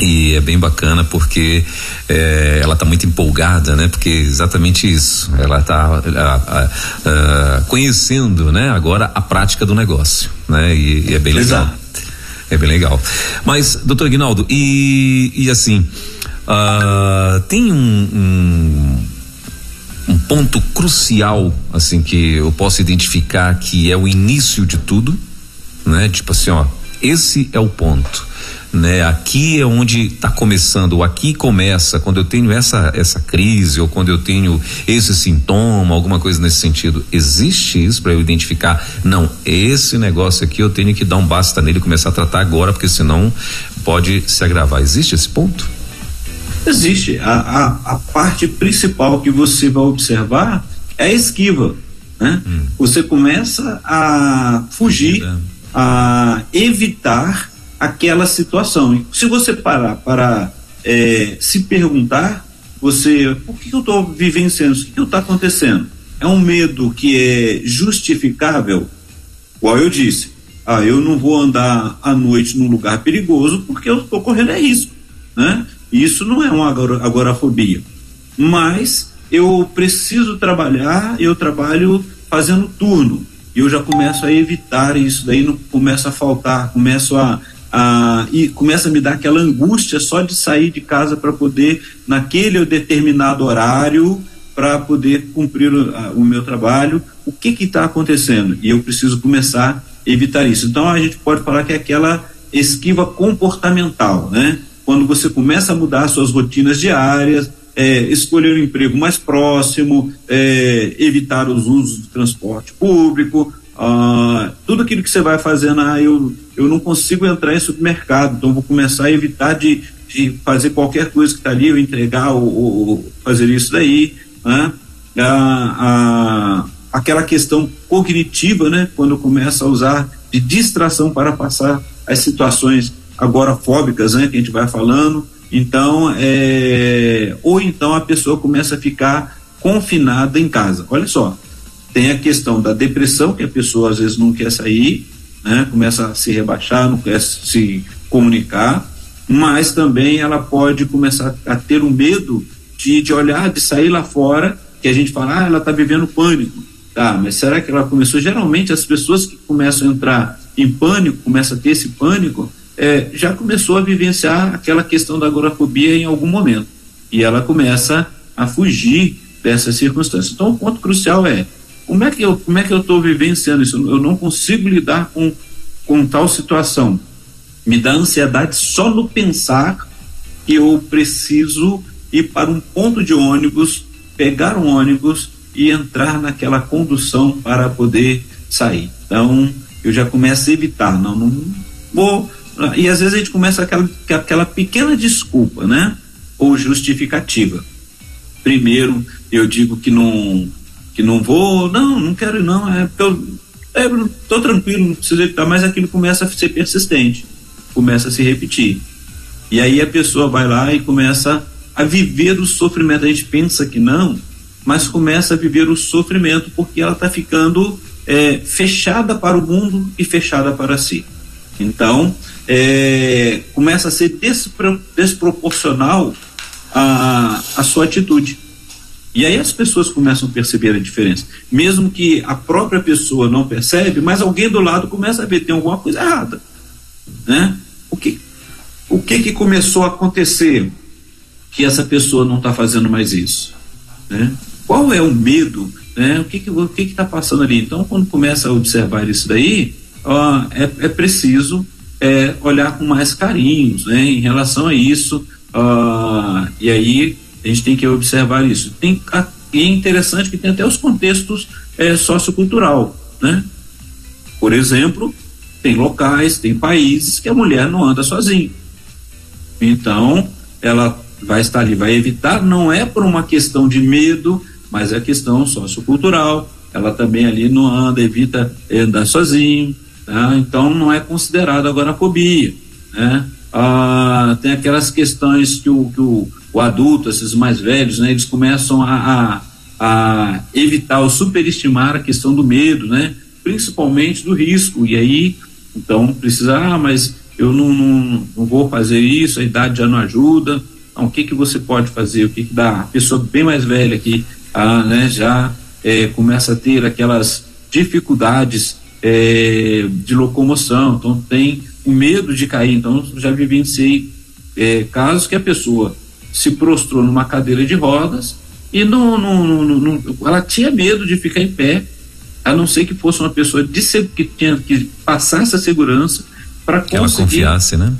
e é bem bacana porque é, ela está muito empolgada, né? Porque exatamente isso. Ela está conhecendo, né? Agora a prática do negócio, né? E, e é bem legal. Exato. É bem legal. Mas, doutor Guinaldo, e, e assim, uh, tem um, um, um ponto crucial, assim, que eu posso identificar que é o início de tudo, né? Tipo assim, ó, esse é o ponto né? Aqui é onde está começando, aqui começa quando eu tenho essa essa crise ou quando eu tenho esse sintoma, alguma coisa nesse sentido. Existe isso para eu identificar? Não, esse negócio aqui eu tenho que dar um basta nele e começar a tratar agora, porque senão pode se agravar. Existe esse ponto? Existe. A, a, a parte principal que você vai observar é a esquiva. Né? Hum. Você começa a fugir, a evitar aquela situação. E se você parar para é, se perguntar, você, por que eu estou vivenciando isso? O que está acontecendo? É um medo que é justificável? Igual eu disse, ah, eu não vou andar à noite num lugar perigoso porque eu estou correndo é risco, né? Isso não é uma agorafobia. Mas eu preciso trabalhar, eu trabalho fazendo turno. E eu já começo a evitar isso, daí não começa a faltar, começo a, a e começa a me dar aquela angústia só de sair de casa para poder naquele determinado horário para poder cumprir o, a, o, meu trabalho. O que que está acontecendo? E eu preciso começar a evitar isso. Então a gente pode falar que é aquela esquiva comportamental, né? Quando você começa a mudar suas rotinas diárias, é, escolher um emprego mais próximo, é, evitar os usos do transporte público, ah, tudo aquilo que você vai fazendo, ah, eu, eu não consigo entrar em supermercado, então vou começar a evitar de, de fazer qualquer coisa que está ali, ou entregar ou, ou, fazer isso daí. Né? Ah, ah, aquela questão cognitiva, né? quando começa a usar de distração para passar as situações agora fóbicas, né? que a gente vai falando. Então, é, ou então a pessoa começa a ficar confinada em casa. Olha só, tem a questão da depressão, que a pessoa às vezes não quer sair, né? começa a se rebaixar, não quer se comunicar, mas também ela pode começar a ter um medo de, de olhar, de sair lá fora, que a gente fala, ah, ela está vivendo pânico. Tá, mas será que ela começou? Geralmente as pessoas que começam a entrar em pânico, começam a ter esse pânico, é, já começou a vivenciar aquela questão da agorafobia em algum momento. E ela começa a fugir dessas circunstâncias. Então, o ponto crucial é como é que eu como é que eu estou vivenciando isso? Eu não consigo lidar com, com tal situação. Me dá ansiedade só no pensar que eu preciso ir para um ponto de ônibus, pegar um ônibus e entrar naquela condução para poder sair. Então, eu já começo a evitar. Não, não vou e às vezes a gente começa aquela, aquela pequena desculpa, né? Ou justificativa. Primeiro, eu digo que não que não vou, não, não quero não, é porque eu é, tô tranquilo, não preciso evitar, mas aquilo começa a ser persistente, começa a se repetir. E aí a pessoa vai lá e começa a viver o sofrimento. A gente pensa que não, mas começa a viver o sofrimento porque ela está ficando é, fechada para o mundo e fechada para si. Então, é, começa a ser despro, desproporcional a, a sua atitude. E aí as pessoas começam a perceber a diferença. Mesmo que a própria pessoa não percebe, mas alguém do lado começa a ver tem alguma coisa errada. Né? O, que, o que, que começou a acontecer que essa pessoa não está fazendo mais isso? Né? Qual é o medo? Né? O que está que, que que tá passando ali? Então, quando começa a observar isso daí, ó, é, é preciso é, olhar com mais carinhos né, em relação a isso. Uh, e aí a gente tem que observar isso. Tem, a, e é interessante que tem até os contextos é, sociocultural. Né? Por exemplo, tem locais, tem países que a mulher não anda sozinha. Então, ela vai estar ali, vai evitar, não é por uma questão de medo, mas é questão sociocultural. Ela também ali não anda, evita andar sozinho. Tá? Então não é considerado agorafobia. Né? Ah, tem aquelas questões que o, que o, o adulto, esses mais velhos, né, eles começam a, a, a evitar ou superestimar a questão do medo, né? principalmente do risco. E aí, então, precisa, ah, mas eu não, não, não vou fazer isso, a idade já não ajuda. Então, o que, que você pode fazer? O que, que dá? A pessoa bem mais velha que ah, né, já é, começa a ter aquelas dificuldades é, de locomoção, então tem o medo de cair. Então, já vivenciei é, casos que a pessoa se prostrou numa cadeira de rodas e não, não, não, não, ela tinha medo de ficar em pé, a não ser que fosse uma pessoa de, que tinha que passar essa segurança para conseguir. Ela confiasse, né?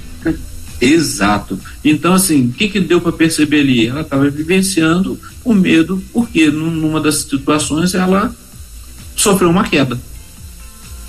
Exato. Então, assim, o que, que deu para perceber ali? Ela estava vivenciando o medo, porque numa das situações ela sofreu uma queda.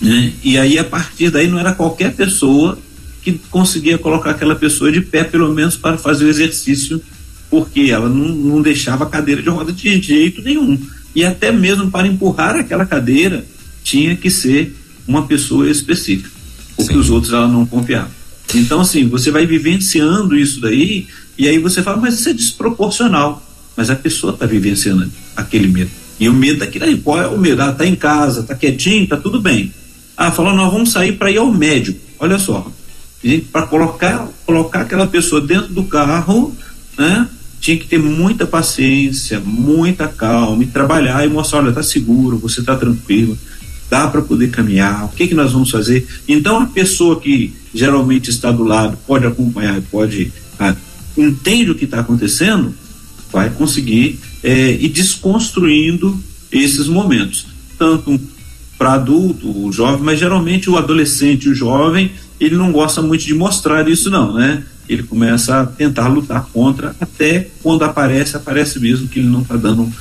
Né? E aí, a partir daí, não era qualquer pessoa que conseguia colocar aquela pessoa de pé, pelo menos para fazer o exercício, porque ela não, não deixava a cadeira de roda de jeito nenhum. E até mesmo para empurrar aquela cadeira, tinha que ser uma pessoa específica, porque Sim. os outros ela não confiava. Então, assim, você vai vivenciando isso daí, e aí você fala, mas isso é desproporcional. mas a pessoa está vivenciando aquele medo. E o medo daquilo aí, qual é o medo? Ah, tá em casa, tá quietinho, tá tudo bem. Ah, falou, nós vamos sair para ir ao médico. Olha só, para colocar, colocar aquela pessoa dentro do carro, né? Tinha que ter muita paciência, muita calma e trabalhar e mostrar, olha, tá seguro, você tá tranquilo, dá para poder caminhar, o que que nós vamos fazer? Então a pessoa que geralmente está do lado pode acompanhar, pode ah, entende o que está acontecendo, vai conseguir é, ir desconstruindo esses momentos, tanto para adulto, o jovem, mas geralmente o adolescente, o jovem, ele não gosta muito de mostrar isso não, né? Ele começa a tentar lutar contra, até quando aparece, aparece mesmo que ele não está dando,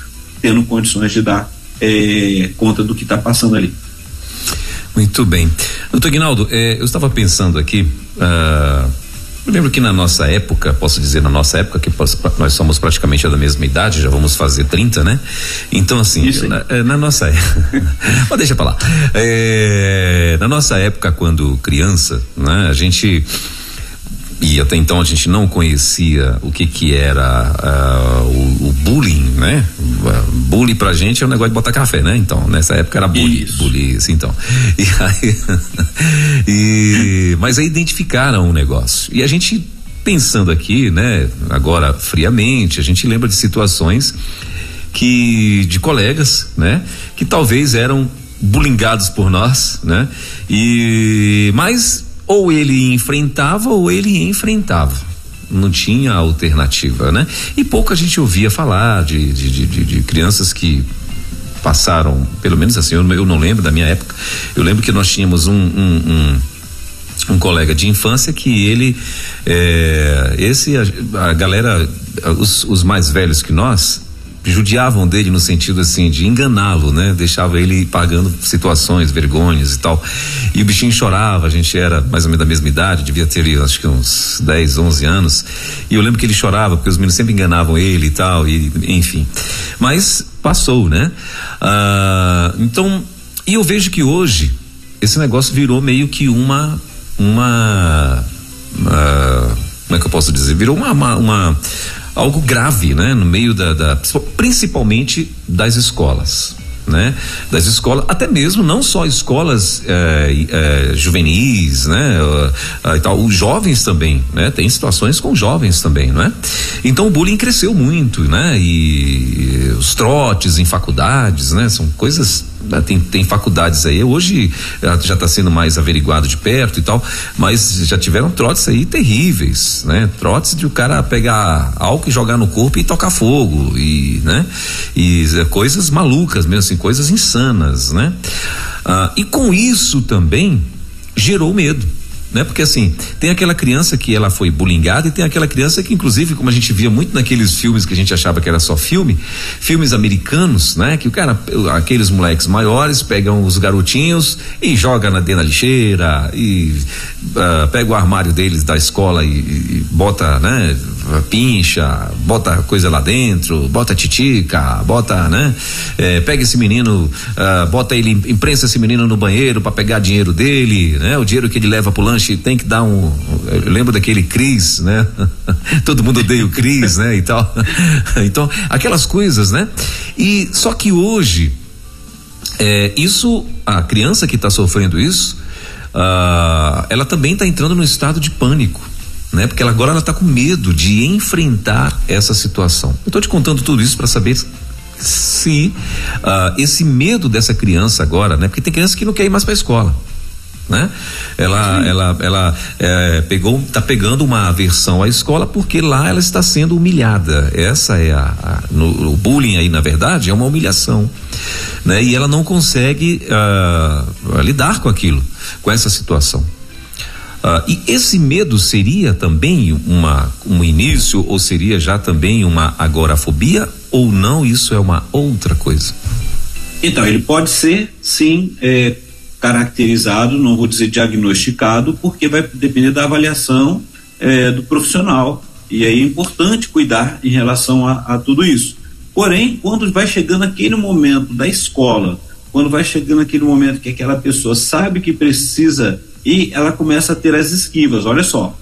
tendo condições de dar é, conta do que está passando ali. Muito bem. Doutor Guinaldo, é, eu estava pensando aqui, uh, eu lembro que na nossa época, posso dizer na nossa época, que nós somos praticamente da mesma idade, já vamos fazer 30, né? Então, assim, na, é, na, nossa Mas deixa pra lá. É, na nossa época, quando criança, né, a gente e até então a gente não conhecia o que que era uh, o, o, bullying, né? Uh, bullying pra gente é um negócio de botar café, né? Então, nessa época era bullying, Isso. bullying, assim, então. E aí, e, mas aí identificaram o negócio. E a gente pensando aqui, né, agora friamente, a gente lembra de situações que de colegas, né, que talvez eram bullyingados por nós, né? E mas ou ele enfrentava ou ele enfrentava. Não tinha alternativa, né? E pouco a gente ouvia falar de, de, de, de crianças que passaram, pelo menos assim, eu, eu, não lembro da minha época. Eu lembro que nós tínhamos um, um, um, um colega de infância que ele, é, esse, a, a galera, os, os mais velhos que nós, judiavam dele no sentido assim de enganá-lo, né? Deixava ele pagando situações, vergonhas e tal. E o bichinho chorava, a gente era mais ou menos da mesma idade, devia ter acho que uns 10, 11 anos. E eu lembro que ele chorava porque os meninos sempre enganavam ele e tal, e enfim. Mas passou, né? Ah, então, e eu vejo que hoje esse negócio virou meio que uma uma, uma como é que eu posso dizer? Virou uma, uma, uma algo grave, né? No meio da, da principalmente das escolas. Né? Das escolas, até mesmo não só escolas é, é, juvenis, né? Uh, e tal, os jovens também, né? Tem situações com jovens também, não é? Então o bullying cresceu muito, né? E, e os trotes em faculdades, né? São coisas tem, tem faculdades aí, hoje já está sendo mais averiguado de perto e tal, mas já tiveram trotes aí terríveis, né? Trotes de o cara pegar álcool e jogar no corpo e tocar fogo e, né? E é, coisas malucas mesmo assim, coisas insanas, né? Ah, e com isso também gerou medo né? Porque assim, tem aquela criança que ela foi bullyingada e tem aquela criança que inclusive, como a gente via muito naqueles filmes que a gente achava que era só filme, filmes americanos, né? Que o cara, aqueles moleques maiores pegam os garotinhos e joga na dentro lixeira e uh, pega o armário deles da escola e, e bota, né? Pincha, bota coisa lá dentro, bota titica, bota, né? É, pega esse menino, uh, bota ele, imprensa esse menino no banheiro para pegar dinheiro dele, né? O dinheiro que ele leva pro lanche tem que dar um. Eu lembro daquele Cris, né? Todo mundo odeia o Cris, né? E tal. então, aquelas coisas, né? E só que hoje, é, isso, a criança que está sofrendo isso, uh, ela também está entrando no estado de pânico né? Porque ela, agora ela está com medo de enfrentar essa situação. Eu estou te contando tudo isso para saber se uh, esse medo dessa criança agora, né? Porque tem criança que não quer ir mais para a escola. Né? Ela, ela, ela é, pegou, está pegando uma aversão à escola porque lá ela está sendo humilhada. Essa é a, a no, o bullying aí na verdade é uma humilhação, né? E ela não consegue uh, lidar com aquilo, com essa situação. Uh, e esse medo seria também uma, um início ou seria já também uma agorafobia ou não? Isso é uma outra coisa? Então, ele pode ser, sim, é, caracterizado, não vou dizer diagnosticado, porque vai depender da avaliação é, do profissional. E aí é importante cuidar em relação a, a tudo isso. Porém, quando vai chegando aquele momento da escola, quando vai chegando aquele momento que aquela pessoa sabe que precisa e ela começa a ter as esquivas. Olha só,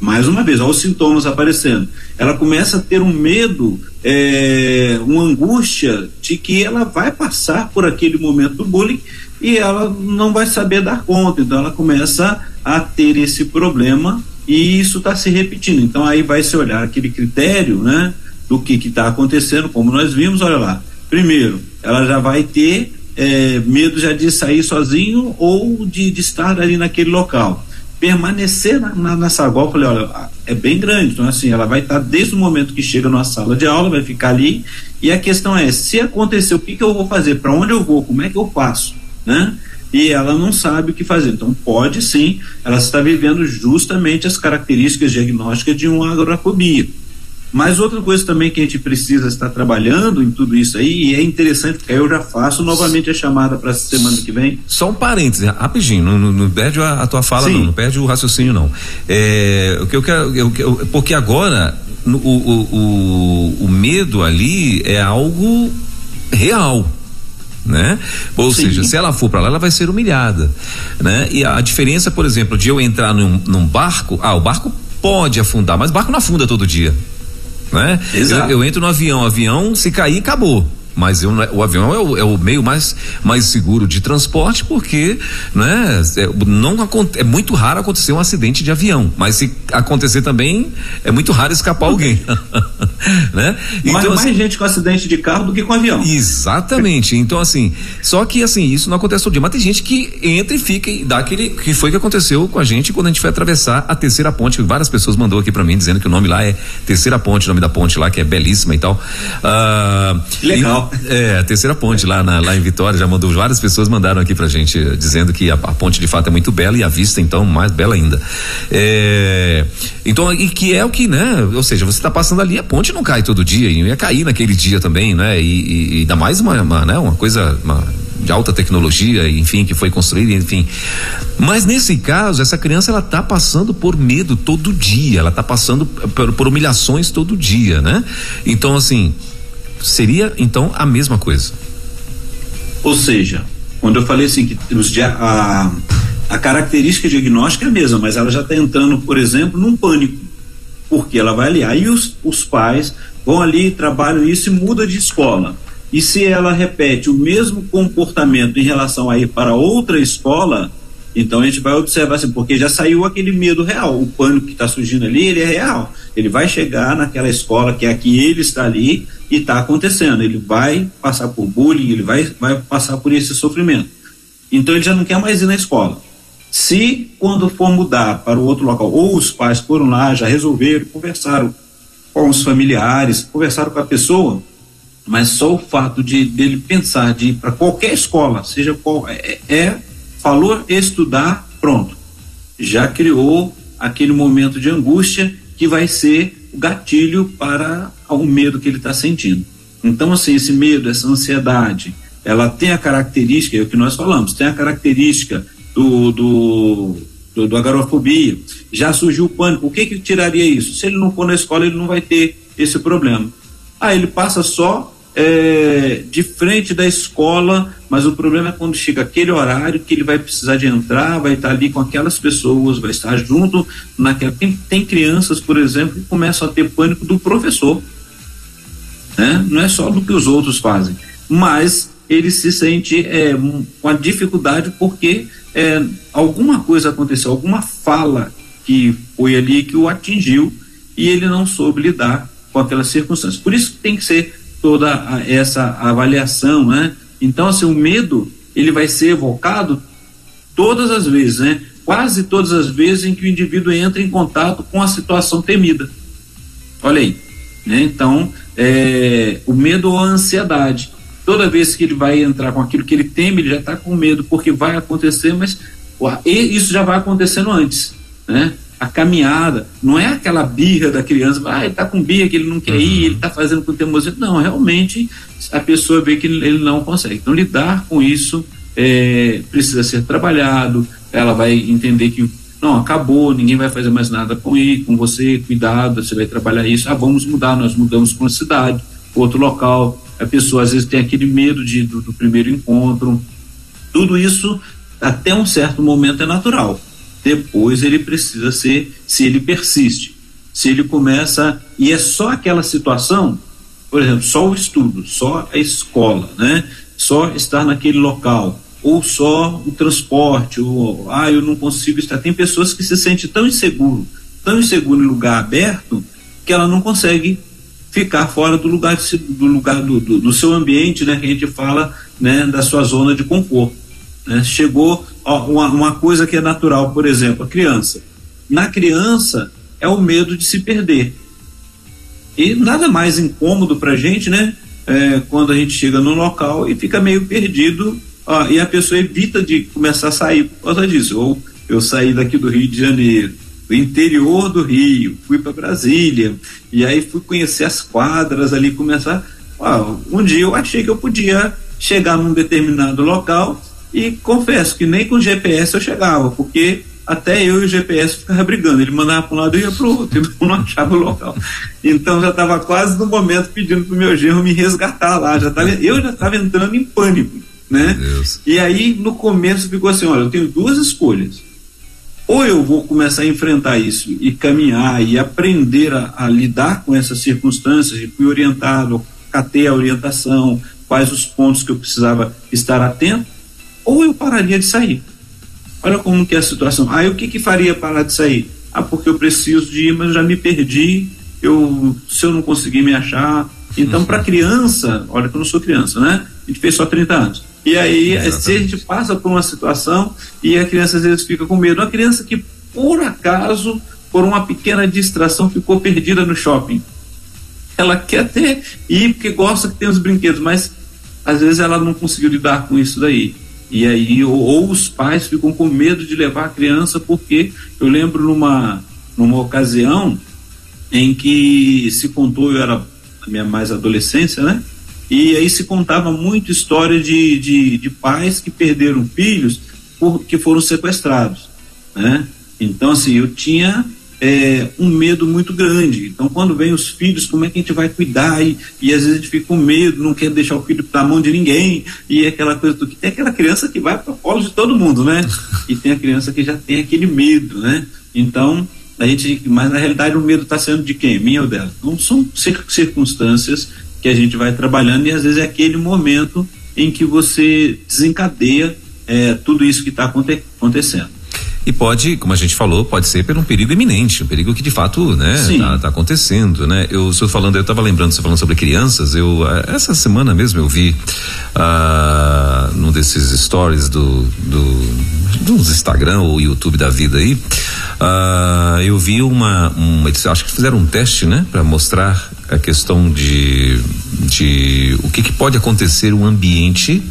mais uma vez, olha os sintomas aparecendo. Ela começa a ter um medo, é, uma angústia de que ela vai passar por aquele momento do bullying e ela não vai saber dar conta. Então ela começa a ter esse problema e isso está se repetindo. Então aí vai se olhar aquele critério, né, do que está acontecendo, como nós vimos, olha lá. Primeiro, ela já vai ter é, medo já de sair sozinho ou de, de estar ali naquele local. Permanecer na, na, na falei, olha, é bem grande, então assim, ela vai estar desde o momento que chega numa sala de aula, vai ficar ali, e a questão é, se acontecer, o que que eu vou fazer, para onde eu vou, como é que eu faço, né? E ela não sabe o que fazer, então pode sim, ela está vivendo justamente as características diagnósticas de uma agorafobia. Mas outra coisa também que a gente precisa estar trabalhando em tudo isso aí, e é interessante, porque eu já faço novamente a chamada para semana que vem. Só um parêntese, rapidinho, não, não, não perde a, a, tua fala, não, não, perde o raciocínio, não. É, o que eu quero. Eu, eu, porque agora o, o, o, o medo ali é algo real né? Ou Sim. seja, se ela for para lá, ela vai ser humilhada, né? E a, a, diferença, por exemplo, de eu entrar num, num barco, ah, o barco pode afundar, mas o barco não afunda todo dia né? Eu, eu, entro no avião, avião, se cair, acabou mas eu, o avião é o, é o, meio mais, mais seguro de transporte porque né, é, não, é muito raro acontecer um acidente de avião, mas se acontecer também é muito raro escapar alguém. né? Então, mas mais assim, gente com acidente de carro do que com avião. Exatamente. Então, assim, só que assim, isso não acontece todo dia, mas tem gente que entra e fica e dá aquele. que foi que aconteceu com a gente quando a gente foi atravessar a terceira ponte. Várias pessoas mandou aqui para mim dizendo que o nome lá é Terceira Ponte, o nome da ponte lá, que é belíssima e tal. Uh, Legal. É, a terceira ponte lá, na, lá em Vitória, já mandou, várias pessoas mandaram aqui pra gente, dizendo que a, a, ponte de fato é muito bela e a vista então mais bela ainda. É, então, e que é o que, né, ou seja, você tá passando ali, a ponte não cai todo dia, e ia cair naquele dia também, né, e, e, e ainda mais uma, uma, né, uma coisa, uma, de alta tecnologia, enfim, que foi construída, enfim. Mas nesse caso, essa criança ela tá passando por medo todo dia, ela tá passando por, por humilhações todo dia, né? Então, assim, seria então a mesma coisa. Ou seja, quando eu falei assim que os, a, a característica diagnóstica é a mesma, mas ela já está entrando, por exemplo, num pânico, porque ela vai ali, aí os, os pais vão ali, trabalham isso e muda de escola. E se ela repete o mesmo comportamento em relação a ir para outra escola, então a gente vai observar assim, porque já saiu aquele medo real, o pânico que está surgindo ali, ele é real. Ele vai chegar naquela escola que é aqui ele está ali e está acontecendo. Ele vai passar por bullying, ele vai, vai passar por esse sofrimento. Então ele já não quer mais ir na escola. Se quando for mudar para o outro local, ou os pais foram lá, já resolveram, conversaram com os familiares, conversaram com a pessoa, mas só o fato de dele pensar de ir para qualquer escola, seja qual é, é falou estudar, pronto. Já criou aquele momento de angústia que vai ser o gatilho para o medo que ele está sentindo. Então, assim, esse medo, essa ansiedade, ela tem a característica, é o que nós falamos, tem a característica do, do, do, do agarofobia. Já surgiu o pânico. O que que tiraria isso? Se ele não for na escola, ele não vai ter esse problema. Ah, ele passa só é, de frente da escola, mas o problema é quando chega aquele horário que ele vai precisar de entrar, vai estar ali com aquelas pessoas, vai estar junto naquela. Tem, tem crianças, por exemplo, que começam a ter pânico do professor. Né? Não é só do que os outros fazem, mas ele se sente é, com a dificuldade porque é, alguma coisa aconteceu, alguma fala que foi ali que o atingiu e ele não soube lidar com aquelas circunstâncias. Por isso tem que ser toda essa avaliação, né? Então, assim, o medo, ele vai ser evocado todas as vezes, né? Quase todas as vezes em que o indivíduo entra em contato com a situação temida. Olha aí, né? Então, é, o medo ou a ansiedade. Toda vez que ele vai entrar com aquilo que ele teme, ele já está com medo, porque vai acontecer, mas isso já vai acontecendo antes, né? A caminhada, não é aquela birra da criança, ah, ele tá com birra que ele não quer uhum. ir, ele tá fazendo com teimosia. Não, realmente a pessoa vê que ele não consegue. Então, lidar com isso é, precisa ser trabalhado, ela vai entender que não, acabou, ninguém vai fazer mais nada com, ele, com você, cuidado, você vai trabalhar isso, ah, vamos mudar, nós mudamos com a cidade, outro local, a pessoa às vezes tem aquele medo de, do, do primeiro encontro, tudo isso até um certo momento é natural Depois ele precisa ser, se ele persiste, se ele começa e é só aquela situação, por exemplo, só o estudo, só a escola, né? Só estar naquele local ou só o transporte, ou ah, eu não consigo estar. Tem pessoas que se sentem tão inseguro, tão inseguro em lugar aberto, que ela não consegue ficar fora do lugar do lugar do, do, do, seu ambiente, né? Que a gente fala, né? Da sua zona de conforto. Né? Chegou ó, uma, uma coisa que é natural, por exemplo, a criança. Na criança é o medo de se perder. E nada mais incômodo para a gente, né? É, quando a gente chega no local e fica meio perdido ó, e a pessoa evita de começar a sair por causa disso. Ou eu saí daqui do Rio de Janeiro, do interior do Rio, fui para Brasília, e aí fui conhecer as quadras ali, começar. Ó, um dia eu achei que eu podia chegar num determinado local e confesso que nem com GPS eu chegava, porque até eu e o GPS ficava brigando. Ele mandava para um lado e ia para o outro, eu não achava o local. Então já estava quase no momento pedindo para o meu genro me resgatar lá. Já tava, eu já estava entrando em pânico. Né? E aí no começo ficou assim: olha, eu tenho duas escolhas. Ou eu vou começar a enfrentar isso e caminhar e aprender a, a lidar com essas circunstâncias, e fui orientado, catei a orientação, quais os pontos que eu precisava estar atento, ou eu pararia de sair. Olha como que é a situação. Aí o que que faria parar de sair? Ah, porque eu preciso de ir, mas já me perdi. Eu, se eu não conseguir me achar. Então, para criança, olha que eu não sou criança, né? A gente fez só 30 anos. E aí, Exatamente. se a gente passa por uma situação e a criança às vezes fica com medo, uma criança que por acaso, por uma pequena distração, ficou perdida no shopping. Ela quer até ir porque gosta que tem os brinquedos, mas às vezes ela não conseguiu lidar com isso daí. E aí, ou, ou, os pais ficam com medo de levar a criança, porque eu lembro numa, numa ocasião em que se contou, eu era a minha mais adolescência, né? E aí se contava muito história de, de, de pais que perderam filhos por, que foram sequestrados, né? Então, assim, eu tinha é, um medo muito grande. Então, quando vem os filhos, como é que a gente vai cuidar? E, e às vezes a gente fica com medo, não quer deixar o filho na mão de ninguém. E é aquela coisa do que tem aquela criança que vai para o colo de todo mundo, né? E tem a criança que já tem aquele medo, né? Então, a gente, mas na realidade o medo está sendo de quem? Minha ou dela? Então, são circunstâncias que a gente vai trabalhando e às vezes é aquele momento em que você desencadeia é, tudo isso que está aconte acontecendo. E pode, como a gente falou, pode ser por um perigo iminente, um perigo que de fato, né, tá, tá, acontecendo, né? Eu estou falando, eu estava lembrando, você falando sobre crianças, eu eh, essa semana mesmo eu vi ah, num desses stories do, do dos Instagram ou YouTube da vida aí, ah, eu vi uma, uma, acho que fizeram um teste, né, para mostrar a questão de de o que que pode acontecer um ambiente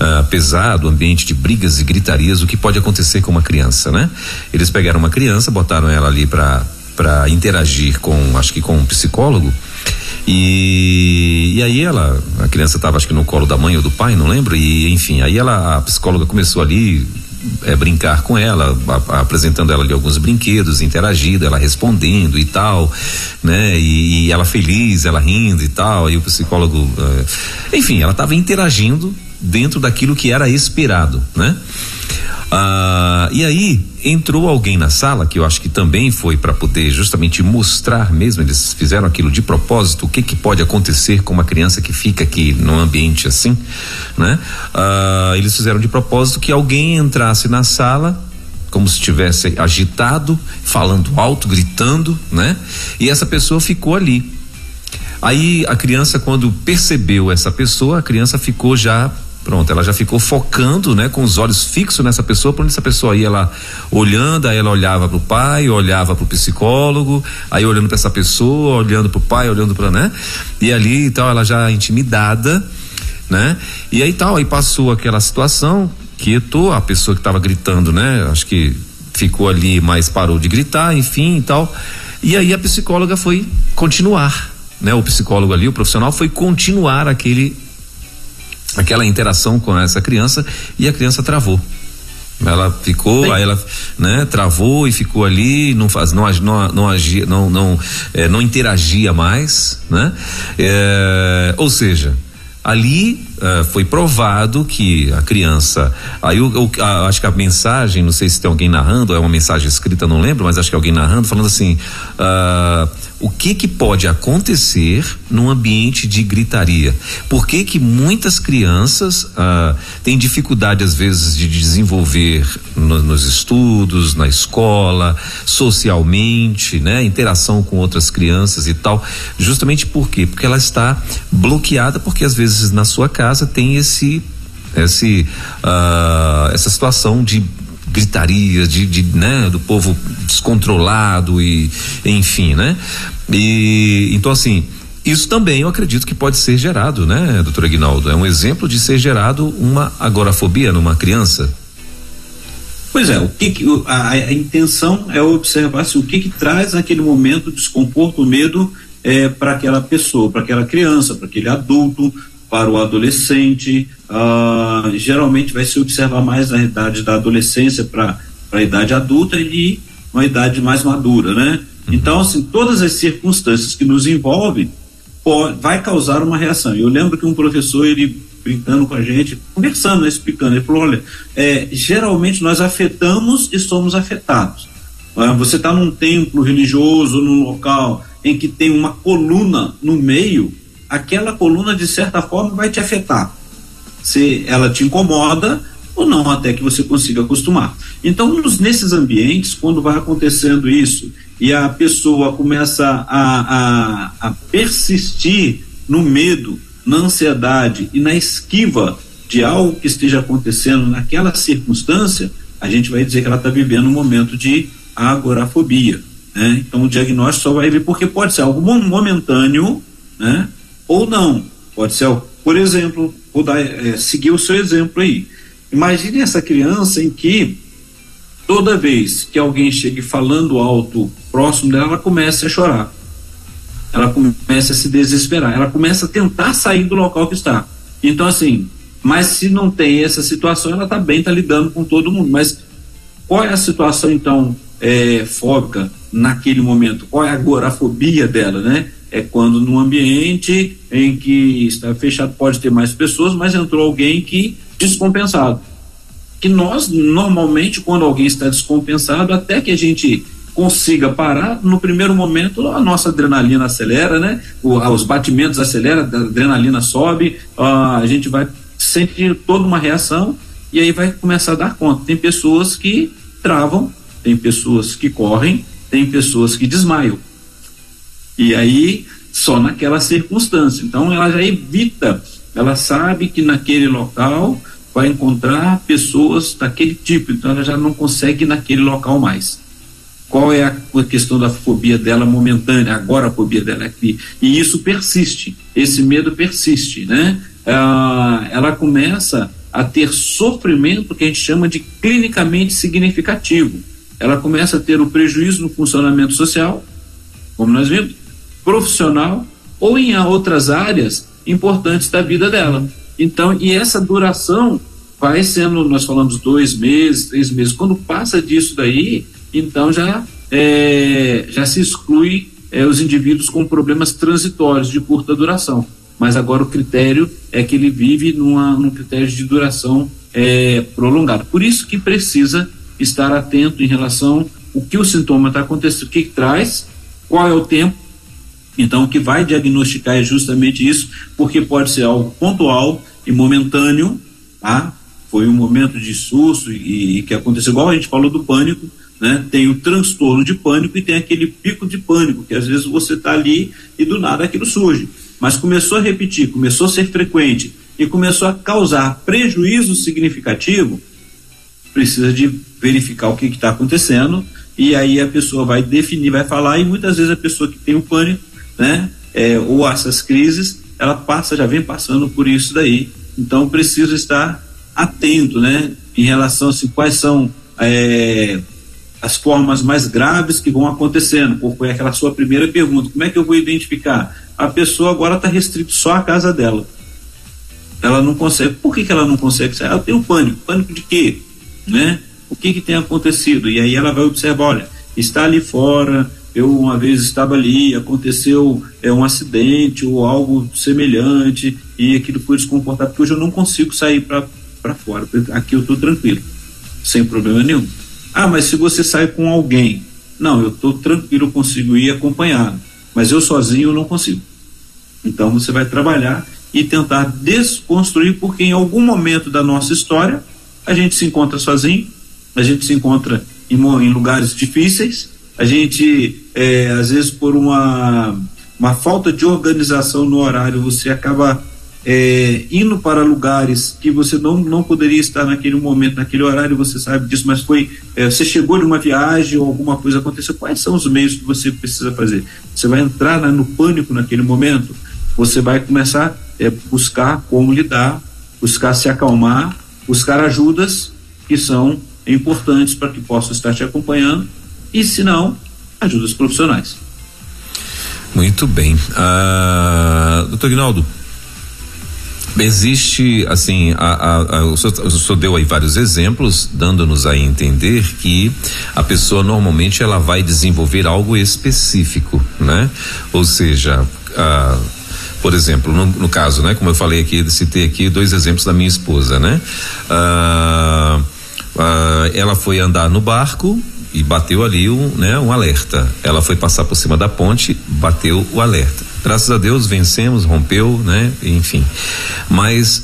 uh, pesado, ambiente de brigas e gritarias, o que pode acontecer com uma criança, né? Eles pegaram uma criança, botaram ela ali para para interagir com, acho que com um psicólogo. E, e aí ela, a criança estava acho que no colo da mãe ou do pai, não lembro, e enfim, aí ela, a psicóloga começou ali é, brincar com ela, a, a, apresentando ela de alguns brinquedos, interagindo, ela respondendo e tal, né? E, e ela feliz, ela rindo e tal, e o psicólogo, é, enfim, ela estava interagindo dentro daquilo que era esperado, né? Ah, e aí entrou alguém na sala que eu acho que também foi para poder justamente mostrar mesmo eles fizeram aquilo de propósito o que que pode acontecer com uma criança que fica aqui num ambiente assim, né? Ah, eles fizeram de propósito que alguém entrasse na sala como se estivesse agitado, falando alto, gritando, né? E essa pessoa ficou ali. Aí a criança, quando percebeu essa pessoa, a criança ficou já Pronto, ela já ficou focando, né, com os olhos fixos nessa pessoa, por onde essa pessoa ia ela olhando, aí ela olhava para o pai, olhava para o psicólogo, aí olhando para essa pessoa, olhando para o pai, olhando para, né? E ali e tal, ela já intimidada, né? E aí tal, aí passou aquela situação, quietou a pessoa que estava gritando, né? Acho que ficou ali, mas parou de gritar, enfim e tal. E aí a psicóloga foi continuar, né? O psicólogo ali, o profissional foi continuar aquele aquela interação com essa criança e a criança travou. Ela ficou, Sim. aí ela, né, travou e ficou ali, não faz, não, não, não agia, não, não, é, não interagia mais, né? É, ou seja, ali uh, foi provado que a criança, aí eu, eu a, acho que a mensagem, não sei se tem alguém narrando, é uma mensagem escrita, não lembro, mas acho que é alguém narrando, falando assim, uh, o que que pode acontecer num ambiente de gritaria? Por que que muitas crianças uh, têm dificuldade às vezes de desenvolver no, nos estudos, na escola, socialmente, né? Interação com outras crianças e tal, justamente por quê? Porque ela está bloqueada porque às vezes na sua casa tem esse esse uh, essa situação de gritaria, de, de, né, do povo descontrolado e enfim, né? E então assim, isso também eu acredito que pode ser gerado, né, doutor Aguinaldo? É um exemplo de ser gerado uma agorafobia numa criança. Pois é, o que, que a, a, intenção é observar se o que, que traz naquele momento desconforto, medo é, para aquela pessoa, para aquela criança, para aquele adulto, para o adolescente. Ah, geralmente vai se observar mais na idade da adolescência para a idade adulta e uma idade mais madura, né? Uhum. Então, assim, todas as circunstâncias que nos envolvem pode, vai causar uma reação. Eu lembro que um professor, ele brincando com a gente, conversando, né, explicando, ele falou, olha, é, geralmente nós afetamos e somos afetados. Ah, você está num templo religioso, num local em que tem uma coluna no meio, aquela coluna de certa forma vai te afetar. Se ela te incomoda ou não, até que você consiga acostumar. Então, nos, nesses ambientes, quando vai acontecendo isso e a pessoa começa a, a, a persistir no medo, na ansiedade e na esquiva de algo que esteja acontecendo naquela circunstância, a gente vai dizer que ela está vivendo um momento de agorafobia. Né? Então o diagnóstico só vai vir porque pode ser algo momentâneo, né? Ou não. Pode ser, por exemplo, vou dar, é, seguir o seu exemplo aí. Imagine essa criança em que toda vez que alguém chegue falando alto próximo dela, ela começa a chorar. Ela começa a se desesperar, ela começa a tentar sair do local que está. Então, assim, mas se não tem essa situação, ela está bem, está lidando com todo mundo. Mas qual é a situação, então, é, fóbica naquele momento? Qual é a agorafobia dela, né? É quando num ambiente em que está fechado pode ter mais pessoas, mas entrou alguém que descompensado. Que nós normalmente quando alguém está descompensado, até que a gente consiga parar, no primeiro momento a nossa adrenalina acelera, né? O, os batimentos aceleram, a adrenalina sobe, a gente vai sentir toda uma reação e aí vai começar a dar conta. Tem pessoas que travam, tem pessoas que correm, tem pessoas que desmaiam. E aí, só naquela circunstância. Então, ela já evita, ela sabe que naquele local vai encontrar pessoas daquele tipo, então ela já não consegue ir naquele local mais. Qual é a questão da fobia dela momentânea? Agora a fobia dela é aqui. E isso persiste, esse medo persiste, né? Ah, ela começa a ter sofrimento que a gente chama de clinicamente significativo. Ela começa a ter o prejuízo no funcionamento social, como nós vimos, profissional ou em outras áreas importantes da vida dela. Então, e essa duração vai sendo, nós falamos dois meses, três meses. Quando passa disso daí, então já é, já se exclui é, os indivíduos com problemas transitórios de curta duração. Mas agora o critério é que ele vive numa, num critério de duração é, prolongada. Por isso que precisa estar atento em relação o que o sintoma está acontecendo, o que, que traz, qual é o tempo então, o que vai diagnosticar é justamente isso, porque pode ser algo pontual e momentâneo, tá? Foi um momento de susto e, e que aconteceu, igual a gente falou do pânico, né? Tem o transtorno de pânico e tem aquele pico de pânico, que às vezes você está ali e do nada aquilo surge. Mas começou a repetir, começou a ser frequente e começou a causar prejuízo significativo, precisa de verificar o que está acontecendo e aí a pessoa vai definir, vai falar e muitas vezes a pessoa que tem o pânico né? É, ou essas crises, ela passa, já vem passando por isso daí. Então preciso estar atento, né? Em relação a assim, quais são é, as formas mais graves que vão acontecendo. Por foi aquela sua primeira pergunta, como é que eu vou identificar? A pessoa agora está restrito só à casa dela. Ela não consegue. Por que, que ela não consegue? Ela tem um pânico. Pânico de quê? Né? O que, que tem acontecido? E aí ela vai observar, olha, está ali fora, eu uma vez estava ali, aconteceu é, um acidente ou algo semelhante, e aquilo foi desconfortável, porque hoje eu não consigo sair para fora. Aqui eu estou tranquilo, sem problema nenhum. Ah, mas se você sai com alguém, não, eu estou tranquilo, eu consigo ir acompanhado, mas eu sozinho eu não consigo. Então você vai trabalhar e tentar desconstruir, porque em algum momento da nossa história a gente se encontra sozinho, a gente se encontra em, em lugares difíceis, a gente, é, às vezes, por uma, uma falta de organização no horário, você acaba é, indo para lugares que você não, não poderia estar naquele momento, naquele horário, você sabe disso, mas foi, é, você chegou de uma viagem ou alguma coisa aconteceu, quais são os meios que você precisa fazer? Você vai entrar né, no pânico naquele momento, você vai começar a é, buscar como lidar, buscar se acalmar, buscar ajudas que são importantes para que possam estar te acompanhando e, se não, ajudas profissionais. Muito bem. Uh, doutor Guinaldo, Existe, assim, a, a, a, o, senhor, o, senhor, deu aí vários exemplos, dando-nos a entender que a pessoa normalmente ela vai desenvolver algo específico, né? Ou seja, a, por exemplo, no, no, caso, né? Como eu falei aqui, citei aqui dois exemplos da minha esposa, né? ela foi andar no barco e bateu ali um, né, um alerta. Ela foi passar por cima da ponte, bateu o alerta. Graças a Deus vencemos, rompeu, né? Enfim. Mas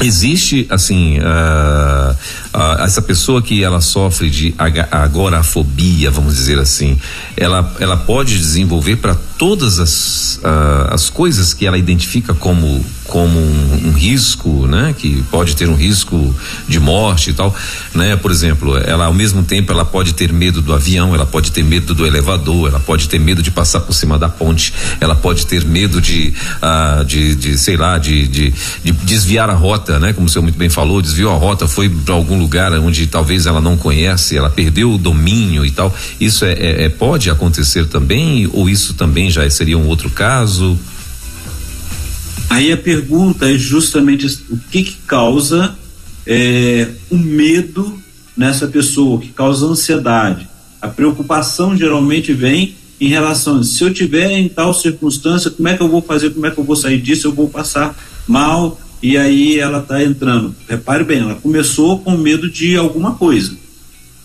existe assim uh, uh, essa pessoa que ela sofre de agorafobia vamos dizer assim ela ela pode desenvolver para todas as uh, as coisas que ela identifica como como um, um, risco, né? Que pode ter um risco de morte e tal, né? Por exemplo, ela ao mesmo tempo ela pode ter medo do avião, ela pode ter medo do elevador, ela pode ter medo de passar por cima da ponte, ela pode ter medo de, ah, de, de, sei lá, de, de, de, desviar a rota, né? Como o senhor muito bem falou, desviou a rota, foi para algum lugar onde talvez ela não conhece, ela perdeu o domínio e tal. Isso é, é, é pode acontecer também ou isso também já seria um outro caso? Aí a pergunta é justamente o que, que causa é, o medo nessa pessoa, que causa ansiedade. A preocupação geralmente vem em relação se eu tiver em tal circunstância, como é que eu vou fazer, como é que eu vou sair disso, eu vou passar mal, e aí ela está entrando. Repare bem, ela começou com medo de alguma coisa,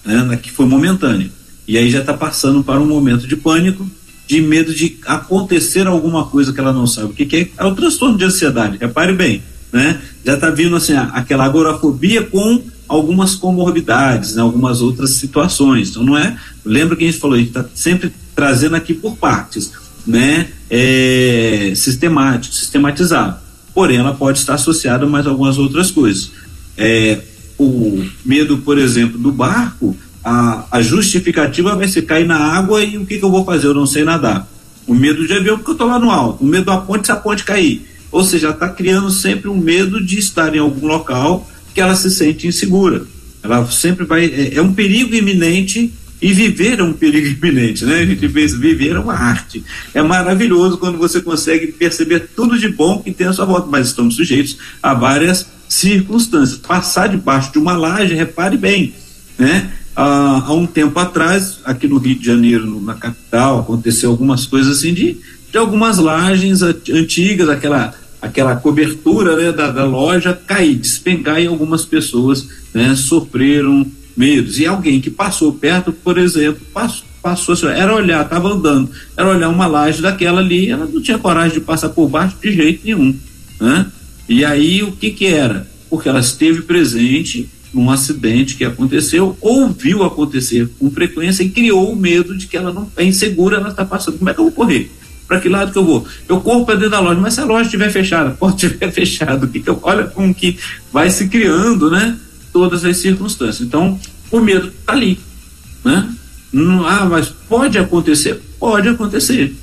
né, que foi momentânea, e aí já está passando para um momento de pânico, de medo de acontecer alguma coisa que ela não sabe. O que, que é? É o transtorno de ansiedade. Repare bem, né? Já está vindo assim aquela agorafobia com algumas comorbidades, né? algumas outras situações. Então não é. Lembra que a gente falou, a gente está sempre trazendo aqui por partes, né? É, sistemático, sistematizado. Porém, ela pode estar associada a mais algumas outras coisas. É, o medo, por exemplo, do barco a, a justificativa vai ser cair na água e o que, que eu vou fazer? Eu não sei nadar. O medo de avião porque eu estou lá no alto. O medo da ponte se a ponte cair. Ou seja, está criando sempre um medo de estar em algum local que ela se sente insegura. Ela sempre vai. É, é um perigo iminente e viver é um perigo iminente, né? A gente pensa, viver é uma arte. É maravilhoso quando você consegue perceber tudo de bom que tem à sua volta, mas estamos sujeitos a várias circunstâncias. Passar debaixo de uma laje, repare bem, né? há, há um tempo atrás, aqui no Rio de Janeiro, na capital, aconteceu algumas coisas assim de, de algumas lajes antigas, aquela aquela cobertura né, da, da, loja cair, despencar e algumas pessoas né, sofreram medos. E alguém que passou perto, por exemplo, passou, passou assim, era olhar, estava andando, era olhar uma laje daquela ali, ela não tinha coragem de passar por baixo de jeito nenhum. Né? E aí o que que era? Porque ela esteve presente num acidente que aconteceu ou viu acontecer com frequência e criou o medo de que ela não é insegura, ela está passando. Como é que eu vou correr? Para que lado que eu vou? Eu corro para dentro da loja, mas se a loja estiver fechada, pode estiver fechado, que que eu, olha como que vai se criando, né? Todas as circunstâncias. Então, o medo está ali, né? Não, ah, mas pode acontecer? Pode acontecer.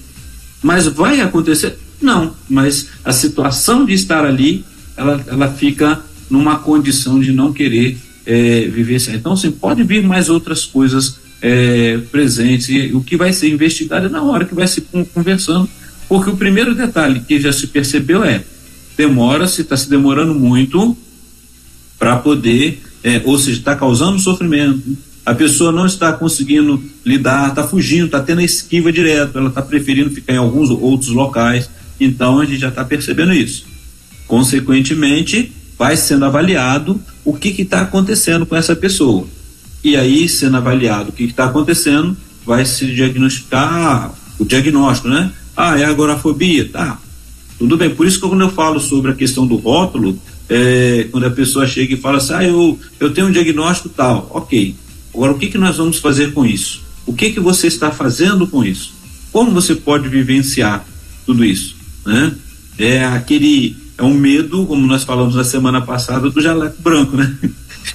Mas vai acontecer? Não. Mas a situação de estar ali, ela, ela fica numa condição de não querer é, viver assim. Então, assim, pode vir mais outras coisas é, presentes e o que vai ser investigado é na hora que vai se conversando, porque o primeiro detalhe que já se percebeu é demora-se, está se demorando muito para poder, é, ou seja, está causando sofrimento, a pessoa não está conseguindo lidar, está fugindo, está tendo a esquiva direto, ela está preferindo ficar em alguns outros locais, então a gente já está percebendo isso. Consequentemente, vai sendo avaliado o que está acontecendo com essa pessoa. E aí, sendo avaliado o que está acontecendo, vai se diagnosticar o diagnóstico, né? Ah, é agorafobia, tá. Tudo bem, por isso que quando eu falo sobre a questão do rótulo, é, quando a pessoa chega e fala assim, ah, eu, eu tenho um diagnóstico tal, ok. Agora, o que, que nós vamos fazer com isso? O que, que você está fazendo com isso? Como você pode vivenciar tudo isso? Né? É aquele é um medo, como nós falamos na semana passada, do jaleco branco, né?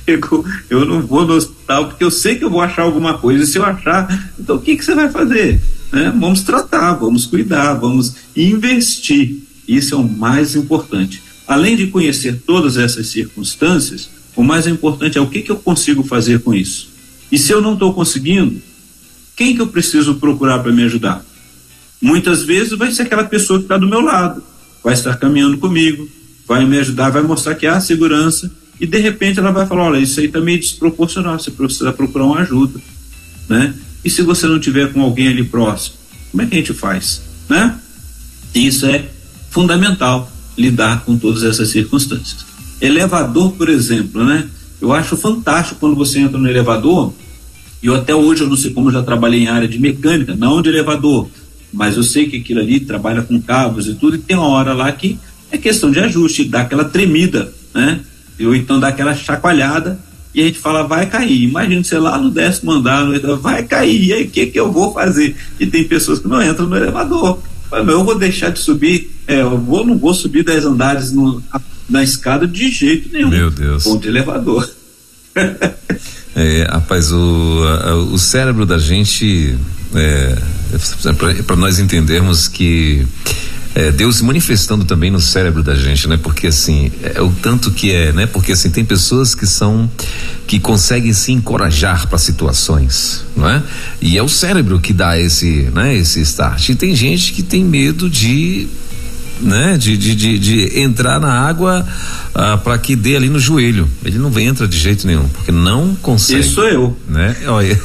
Chego, eu não vou no hospital porque eu sei que eu vou achar alguma coisa. E se eu achar, então o que, que você vai fazer? Né? Vamos tratar, vamos cuidar, vamos investir. Isso é o mais importante. Além de conhecer todas essas circunstâncias, o mais importante é o que, que eu consigo fazer com isso. E se eu não estou conseguindo, quem que eu preciso procurar para me ajudar? Muitas vezes vai ser aquela pessoa que está do meu lado vai estar caminhando comigo, vai me ajudar, vai mostrar que há segurança e de repente ela vai falar, olha, isso aí também tá é desproporcional, você precisa procurar uma ajuda, né? E se você não tiver com alguém ali próximo, como é que a gente faz, né? Isso é fundamental lidar com todas essas circunstâncias. Elevador, por exemplo, né? Eu acho fantástico quando você entra no elevador, e eu até hoje eu não sei como eu já trabalhei em área de mecânica, não de elevador, mas eu sei que aquilo ali trabalha com cabos e tudo, e tem uma hora lá que é questão de ajuste, dá aquela tremida, né? Ou então dá aquela chacoalhada e a gente fala, vai cair. Imagina você lá no décimo andar, vai cair, e aí o que, que eu vou fazer? E tem pessoas que não entram no elevador. Eu vou deixar de subir, é, eu vou, não vou subir dez andares no, na escada de jeito nenhum. Meu Deus. Ponto de elevador. é, rapaz, o, o cérebro da gente é, é para nós entendermos que é, Deus se manifestando também no cérebro da gente, né? Porque assim, é o tanto que é, né? Porque assim, tem pessoas que são que conseguem se encorajar para situações, não é? E é o cérebro que dá esse, né, esse start. E tem gente que tem medo de né? De, de, de, de entrar na água ah, para que dê ali no joelho. Ele não entra de jeito nenhum, porque não consegue. Isso sou eu. Né? Olha.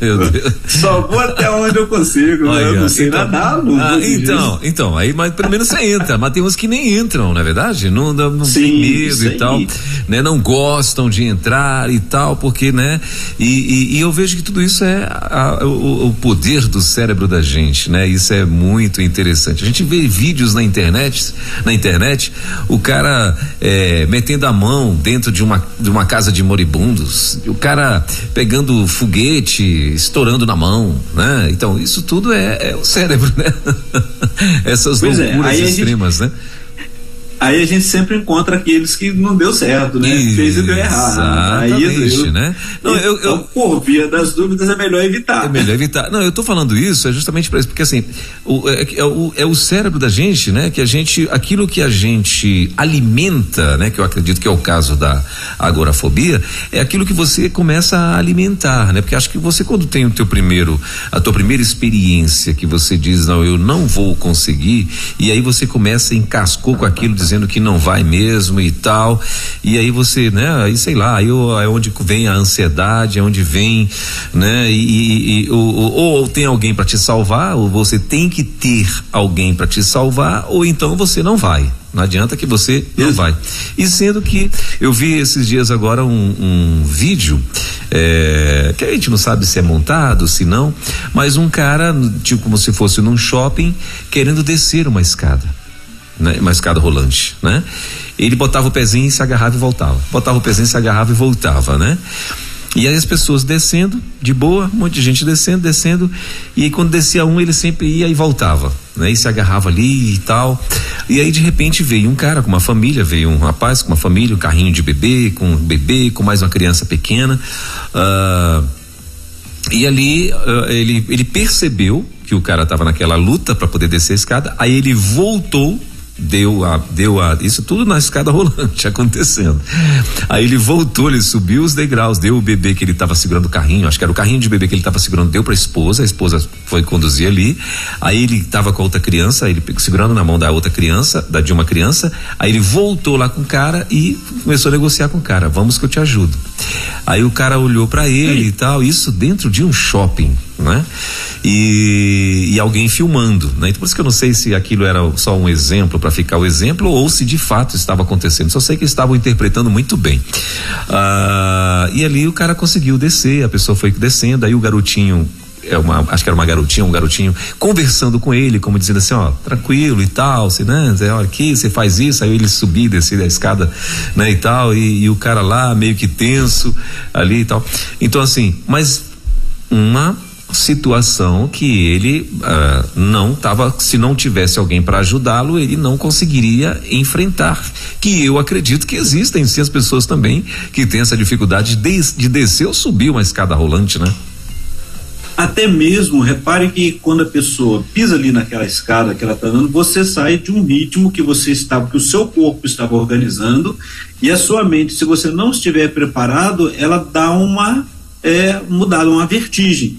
Meu Deus. Só vou até onde eu consigo. Né? Olha, eu não sei então, nadar, não ah, Então, então, aí, mas pelo menos você entra. Mas tem uns que nem entram, não é verdade? Não, não, não Sim, tem medo e tal. Né? Não gostam de entrar e tal, porque, né? E, e, e eu vejo que tudo isso é a, o, o poder do cérebro da gente, né? Isso é muito interessante. A gente vê vídeos na internet, na internet internet, o cara é, metendo a mão dentro de uma, de uma casa de moribundos, o cara pegando foguete, estourando na mão, né? Então, isso tudo é, é o cérebro, né? Essas pois é, loucuras é, extremas, gente... né? Aí a gente sempre encontra aqueles que não deu certo, né? Fez e deu errado. Aí eu, né? Não, eu, eu, então, por via das dúvidas é melhor evitar. É melhor evitar. Não, eu tô falando isso é justamente para isso, porque assim, o, é, é, o, é o cérebro da gente, né? Que a gente, aquilo que a gente alimenta, né? Que eu acredito que é o caso da agorafobia, é aquilo que você começa a alimentar, né? Porque acho que você quando tem o teu primeiro, a tua primeira experiência que você diz, não, eu não vou conseguir, e aí você começa encascou com aquilo dizendo que não vai mesmo e tal. E aí você, né, aí sei lá, aí é onde vem a ansiedade, é onde vem, né, e, e ou, ou, ou tem alguém para te salvar, ou você tem que ter alguém para te salvar, ou então você não vai. Não adianta que você não vai. E sendo que eu vi esses dias agora um, um vídeo é, que a gente não sabe se é montado, se não, mas um cara, tipo como se fosse num shopping, querendo descer uma escada né? Uma escada rolante, né? Ele botava o pezinho e se agarrava e voltava. Botava o pezinho, se agarrava e voltava, né? E aí as pessoas descendo, de boa, um monte de gente descendo, descendo, e aí quando descia um, ele sempre ia e voltava, né? E se agarrava ali e tal. E aí de repente veio um cara com uma família, veio um rapaz com uma família, um carrinho de bebê, com um bebê, com mais uma criança pequena. Uh, e ali uh, ele, ele percebeu que o cara estava naquela luta para poder descer a escada, aí ele voltou deu a, deu a, isso tudo na escada rolante acontecendo. Aí ele voltou, ele subiu os degraus, deu o bebê que ele estava segurando o carrinho, acho que era o carrinho de bebê que ele estava segurando, deu para a esposa, a esposa foi conduzir ali. Aí ele estava com a outra criança, ele segurando na mão da outra criança, da de uma criança. Aí ele voltou lá com o cara e começou a negociar com o cara, vamos que eu te ajudo. Aí o cara olhou para ele e tal, isso dentro de um shopping né? E, e alguém filmando, né? Então por isso que eu não sei se aquilo era só um exemplo para ficar o exemplo ou se de fato estava acontecendo. Só sei que estavam interpretando muito bem. Ah, e ali o cara conseguiu descer, a pessoa foi descendo, aí o garotinho é uma, acho que era uma garotinha, um garotinho, conversando com ele, como dizendo assim, ó, tranquilo e tal, você, né, olha aqui, você faz isso, aí ele subir, descer da escada, né, e tal, e, e, o cara lá meio que tenso ali e tal. Então assim, mas uma situação que ele uh, não estava, se não tivesse alguém para ajudá-lo, ele não conseguiria enfrentar. Que eu acredito que existem sim as pessoas também que têm essa dificuldade de, de descer ou subir uma escada rolante, né? Até mesmo, repare que quando a pessoa pisa ali naquela escada que ela está dando, você sai de um ritmo que você estava, que o seu corpo estava organizando, e a sua mente, se você não estiver preparado, ela dá uma é, mudada, uma vertigem.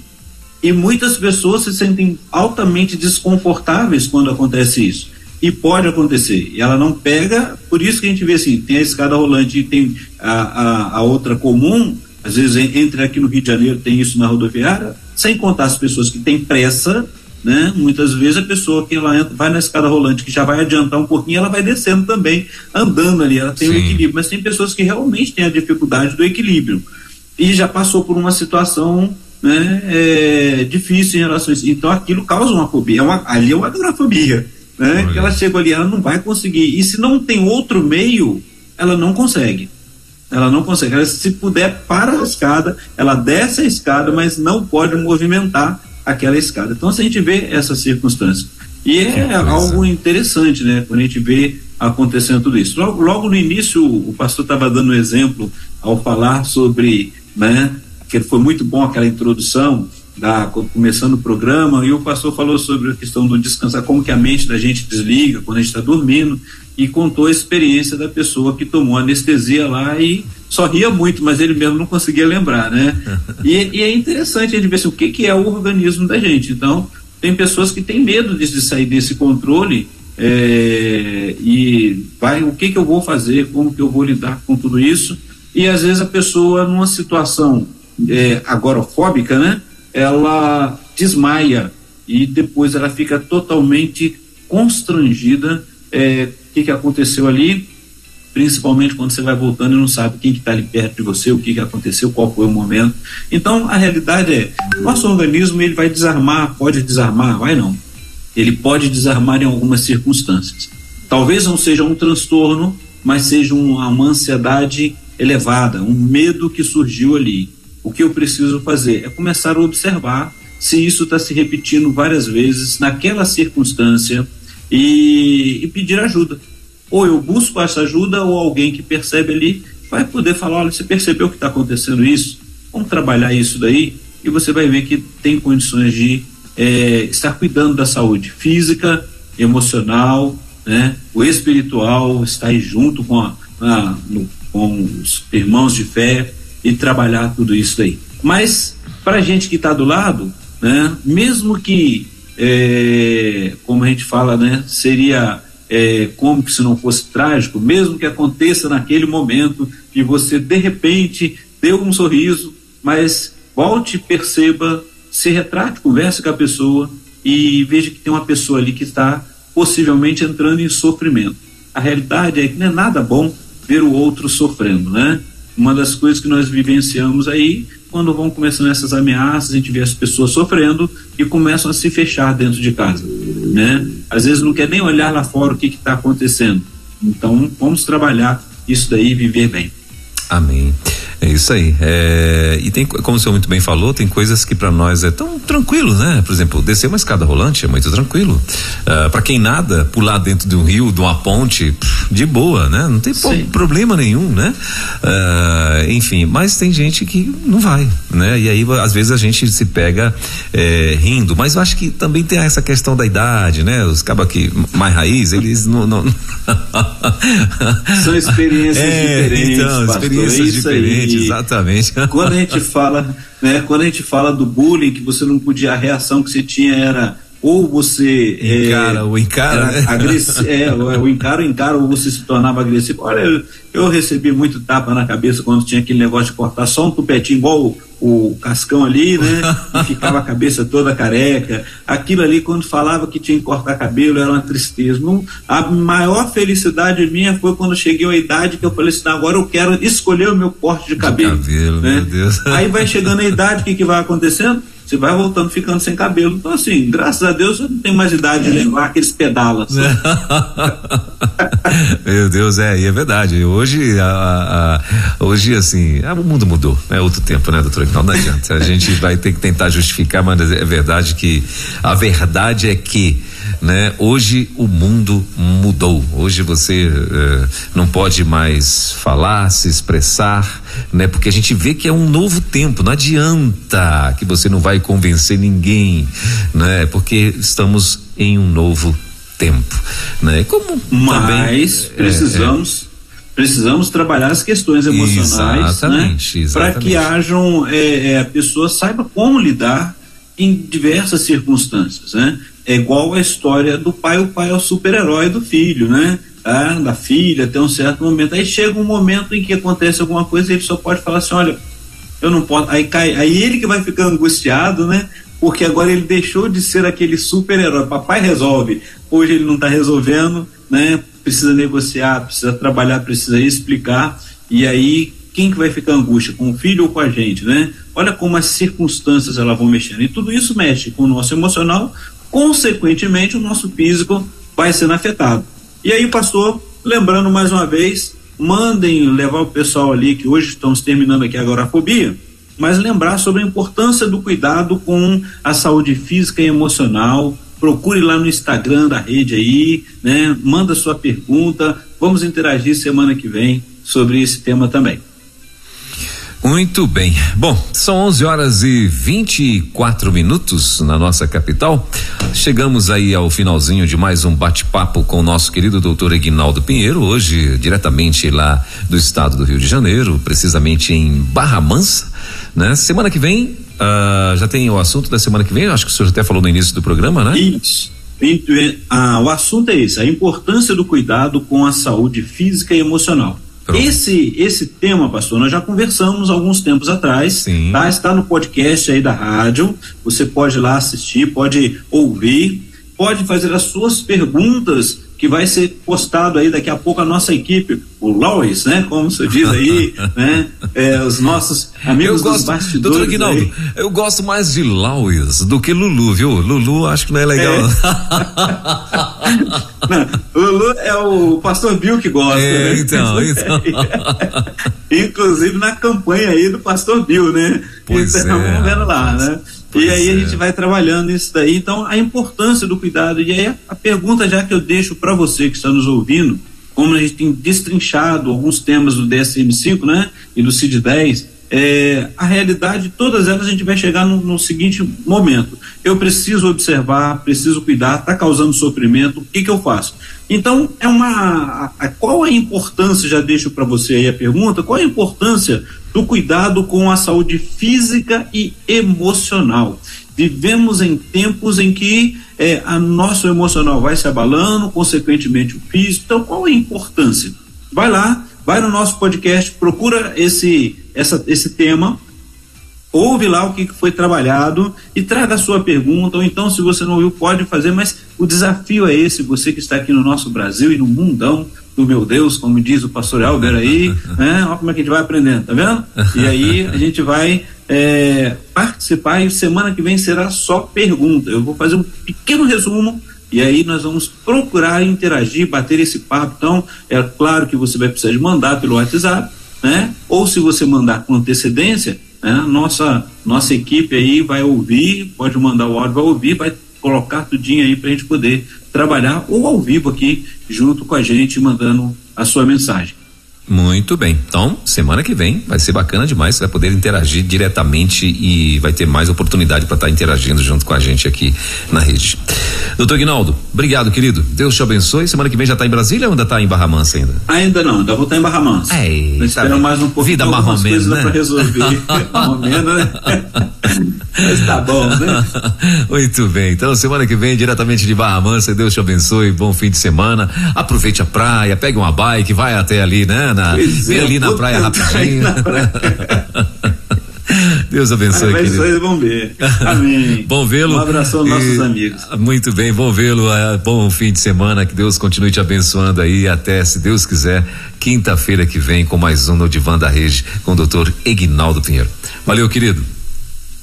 E muitas pessoas se sentem altamente desconfortáveis quando acontece isso. E pode acontecer. E ela não pega, por isso que a gente vê assim, tem a escada rolante e tem a, a, a outra comum, às vezes entre aqui no Rio de Janeiro tem isso na rodoviária, sem contar as pessoas que têm pressa, né? Muitas vezes a pessoa que ela entra, vai na escada rolante, que já vai adiantar um pouquinho, ela vai descendo também, andando ali, ela tem o um equilíbrio, mas tem pessoas que realmente têm a dificuldade do equilíbrio e já passou por uma situação né, é, difícil em relação a isso. Então aquilo causa uma fobia, é uma, ali é uma agorafobia, né? Que ela chega ali, ela não vai conseguir. E se não tem outro meio, ela não consegue. Ela não consegue. Ela, se puder, para a escada, ela desce a escada, mas não pode movimentar aquela escada. Então, se a gente vê essa circunstância. E é algo interessante, né? Quando a gente vê acontecendo tudo isso. Logo, logo no início, o pastor estava dando um exemplo ao falar sobre, né? Que foi muito bom aquela introdução da começando o programa e o pastor falou sobre a questão do descansar, como que a mente da gente desliga quando a gente está dormindo e contou a experiência da pessoa que tomou anestesia lá e só ria muito, mas ele mesmo não conseguia lembrar, né? e, e, é interessante a gente ver assim, o que, que é o organismo da gente. Então, tem pessoas que têm medo de, de sair desse controle é, e vai, o que, que eu vou fazer, como que eu vou lidar com tudo isso. E às vezes a pessoa, numa situação é, agorafóbica, né? Ela desmaia e depois ela fica totalmente constrangida é, que, que aconteceu ali, principalmente quando você vai voltando e não sabe quem que está ali perto de você, o que, que aconteceu, qual foi o momento. Então, a realidade é, nosso organismo ele vai desarmar, pode desarmar, vai não. Ele pode desarmar em algumas circunstâncias. Talvez não seja um transtorno, mas seja uma, uma ansiedade elevada, um medo que surgiu ali. O que eu preciso fazer é começar a observar se isso está se repetindo várias vezes naquela circunstância e, e pedir ajuda. Ou eu busco essa ajuda, ou alguém que percebe ali vai poder falar: olha, você percebeu que está acontecendo isso? Vamos trabalhar isso daí e você vai ver que tem condições de é, estar cuidando da saúde física, emocional, né? o espiritual, estar junto com, a, a, no, com os irmãos de fé e trabalhar tudo isso daí. Mas para a gente que está do lado, né? mesmo que é, como a gente fala, né, seria é, como que se não fosse trágico, mesmo que aconteça naquele momento e você de repente deu um sorriso, mas volte, perceba, se retrate, converse com a pessoa e veja que tem uma pessoa ali que está possivelmente entrando em sofrimento. A realidade é que não é nada bom ver o outro sofrendo, né? Uma das coisas que nós vivenciamos aí quando vão começando essas ameaças, a gente vê as pessoas sofrendo e começam a se fechar dentro de casa, né? Às vezes não quer nem olhar lá fora o que está acontecendo. Então, vamos trabalhar isso daí e viver bem. Amém. É isso aí. É, e tem, como o senhor muito bem falou, tem coisas que para nós é tão tranquilo, né? Por exemplo, descer uma escada rolante é muito tranquilo. Uh, ah, para quem nada, pular dentro de um rio, de uma ponte, de boa, né? Não tem problema nenhum, né? Uh, enfim, mas tem gente que não vai, né? E aí às vezes a gente se pega é, rindo, mas eu acho que também tem essa questão da idade, né? Os cabos aqui mais raiz, eles não, não... são experiências é, diferentes, então, pastor, experiências diferentes exatamente. Quando a gente fala, né, quando a gente fala do bullying, que você não podia, a reação que você tinha era ou você encara, é, o encara, né? é, o encara, encara, ou você se tornava agressivo. Olha, eu, eu, recebi muito tapa na cabeça quando tinha aquele negócio de cortar só um tupetinho, igual o, cascão ali, né? E ficava a cabeça toda careca. Aquilo ali, quando falava que tinha que cortar cabelo, era uma tristeza. Não, a maior felicidade minha foi quando cheguei à idade que eu falei assim: agora eu quero escolher o meu corte de cabelo. De cabelo, né? Aí vai chegando a idade, o que, que vai acontecendo? Você vai voltando ficando sem cabelo. Então, assim, graças a Deus eu não tenho mais idade de levar aqueles pedalas. Meu Deus, é, e é verdade. Hoje, a, a, hoje assim, o mundo mudou. É outro tempo, né, doutor? Não, não adianta. A gente vai ter que tentar justificar, mas é verdade que a verdade é que né? Hoje o mundo mudou. Hoje você uh, não pode mais falar, se expressar, né? Porque a gente vê que é um novo tempo. Não adianta que você não vai convencer ninguém, né? Porque estamos em um novo tempo, né? Como mas também, precisamos é, é, precisamos trabalhar as questões emocionais, exatamente, né? Para que hajam é, é, a pessoa saiba como lidar em diversas circunstâncias, né? É igual a história do pai, o pai é o super-herói do filho, né? Ah, da filha, até um certo momento. Aí chega um momento em que acontece alguma coisa e ele só pode falar assim, olha, eu não posso. Aí cai, aí ele que vai ficar angustiado, né? Porque agora ele deixou de ser aquele super-herói. Papai resolve. Hoje ele não está resolvendo, né? Precisa negociar, precisa trabalhar, precisa explicar. E aí quem que vai ficar angústia, com o filho ou com a gente, né? Olha como as circunstâncias elas vão mexendo. E tudo isso mexe com o nosso emocional, consequentemente o nosso físico vai sendo afetado. E aí, pastor, lembrando mais uma vez, mandem levar o pessoal ali que hoje estamos terminando aqui a agorafobia, mas lembrar sobre a importância do cuidado com a saúde física e emocional. Procure lá no Instagram da rede aí, né? Manda sua pergunta. Vamos interagir semana que vem sobre esse tema também. Muito bem. Bom, são 11 horas e 24 minutos na nossa capital. Chegamos aí ao finalzinho de mais um bate-papo com o nosso querido doutor Eginaldo Pinheiro, hoje diretamente lá do estado do Rio de Janeiro, precisamente em Barra Mansa, né? Semana que vem, uh, já tem o assunto da semana que vem, acho que o senhor até falou no início do programa, né? Isso. Ah, o assunto é esse, a importância do cuidado com a saúde física e emocional. Esse, esse tema, pastor, nós já conversamos alguns tempos atrás, Sim. tá? Está no podcast aí da rádio, você pode ir lá assistir, pode ouvir, pode fazer as suas perguntas que vai ser postado aí daqui a pouco a nossa equipe, o Lois, né? Como você diz aí, né? É, os nossos amigos eu gosto, dos bastidores. Doutor Aguinaldo, eu gosto mais de Lois do que Lulu, viu? Lulu acho que não é legal. É. não, Lulu é o pastor Bill que gosta, é, né? Então, então. Inclusive na campanha aí do pastor Bill, né? Pois então, é. vendo lá, né? Pois e aí é. a gente vai trabalhando isso daí. Então, a importância do cuidado. E aí a pergunta já que eu deixo para você que está nos ouvindo, como a gente tem destrinchado alguns temas do DSM-5, né? E do CID-10, é, a realidade, todas elas a gente vai chegar no, no, seguinte momento. Eu preciso observar, preciso cuidar, está causando sofrimento, o que, que eu faço? Então, é uma. A, a, qual a importância, já deixo para você aí a pergunta, qual a importância do cuidado com a saúde física e emocional? Vivemos em tempos em que é, a nosso emocional vai se abalando, consequentemente o físico. Então, qual a importância? Vai lá, vai no nosso podcast, procura esse, essa, esse tema, ouve lá o que foi trabalhado e traga a sua pergunta, ou então, se você não ouviu, pode fazer, mas o desafio é esse, você que está aqui no nosso Brasil e no mundão do meu Deus, como diz o pastor Albert aí, né? Olha como é que a gente vai aprendendo, tá vendo? E aí a gente vai é, participar e semana que vem será só pergunta. Eu vou fazer um pequeno resumo e aí nós vamos procurar interagir, bater esse papo. Então, é claro que você vai precisar de mandar pelo WhatsApp, né? Ou se você mandar com antecedência, né? Nossa, nossa equipe aí vai ouvir, pode mandar o áudio, vai ouvir, vai colocar tudinho aí para a gente poder trabalhar ou ao vivo aqui junto com a gente, mandando a sua mensagem. Muito bem. Então, semana que vem vai ser bacana demais. Você vai poder interagir diretamente e vai ter mais oportunidade para estar tá interagindo junto com a gente aqui na rede. Doutor Guinaldo, obrigado, querido. Deus te abençoe. Semana que vem já está em Brasília ou ainda está em Barra Mansa ainda? Ainda não, ainda vou estar tá em Barra Mansa. É, tá mais um pouco. Vida marromena, né? Para resolver. marromena, né? Mas tá bom, né? Muito bem. Então, semana que vem, diretamente de Barra Mansa, Deus te abençoe. Bom fim de semana. Aproveite a praia, pegue uma bike, vai até ali, né? Na, vem é, ali na praia rapidinho. Na praia. Deus abençoe, vocês vão ver. Amém. bom vê-lo. Um abraço aos nossos amigos. Muito bem, bom vê-lo. É, bom fim de semana. Que Deus continue te abençoando aí até, se Deus quiser, quinta-feira que vem com mais um no Divã da Rede com o doutor Egnaldo Pinheiro. Valeu, querido.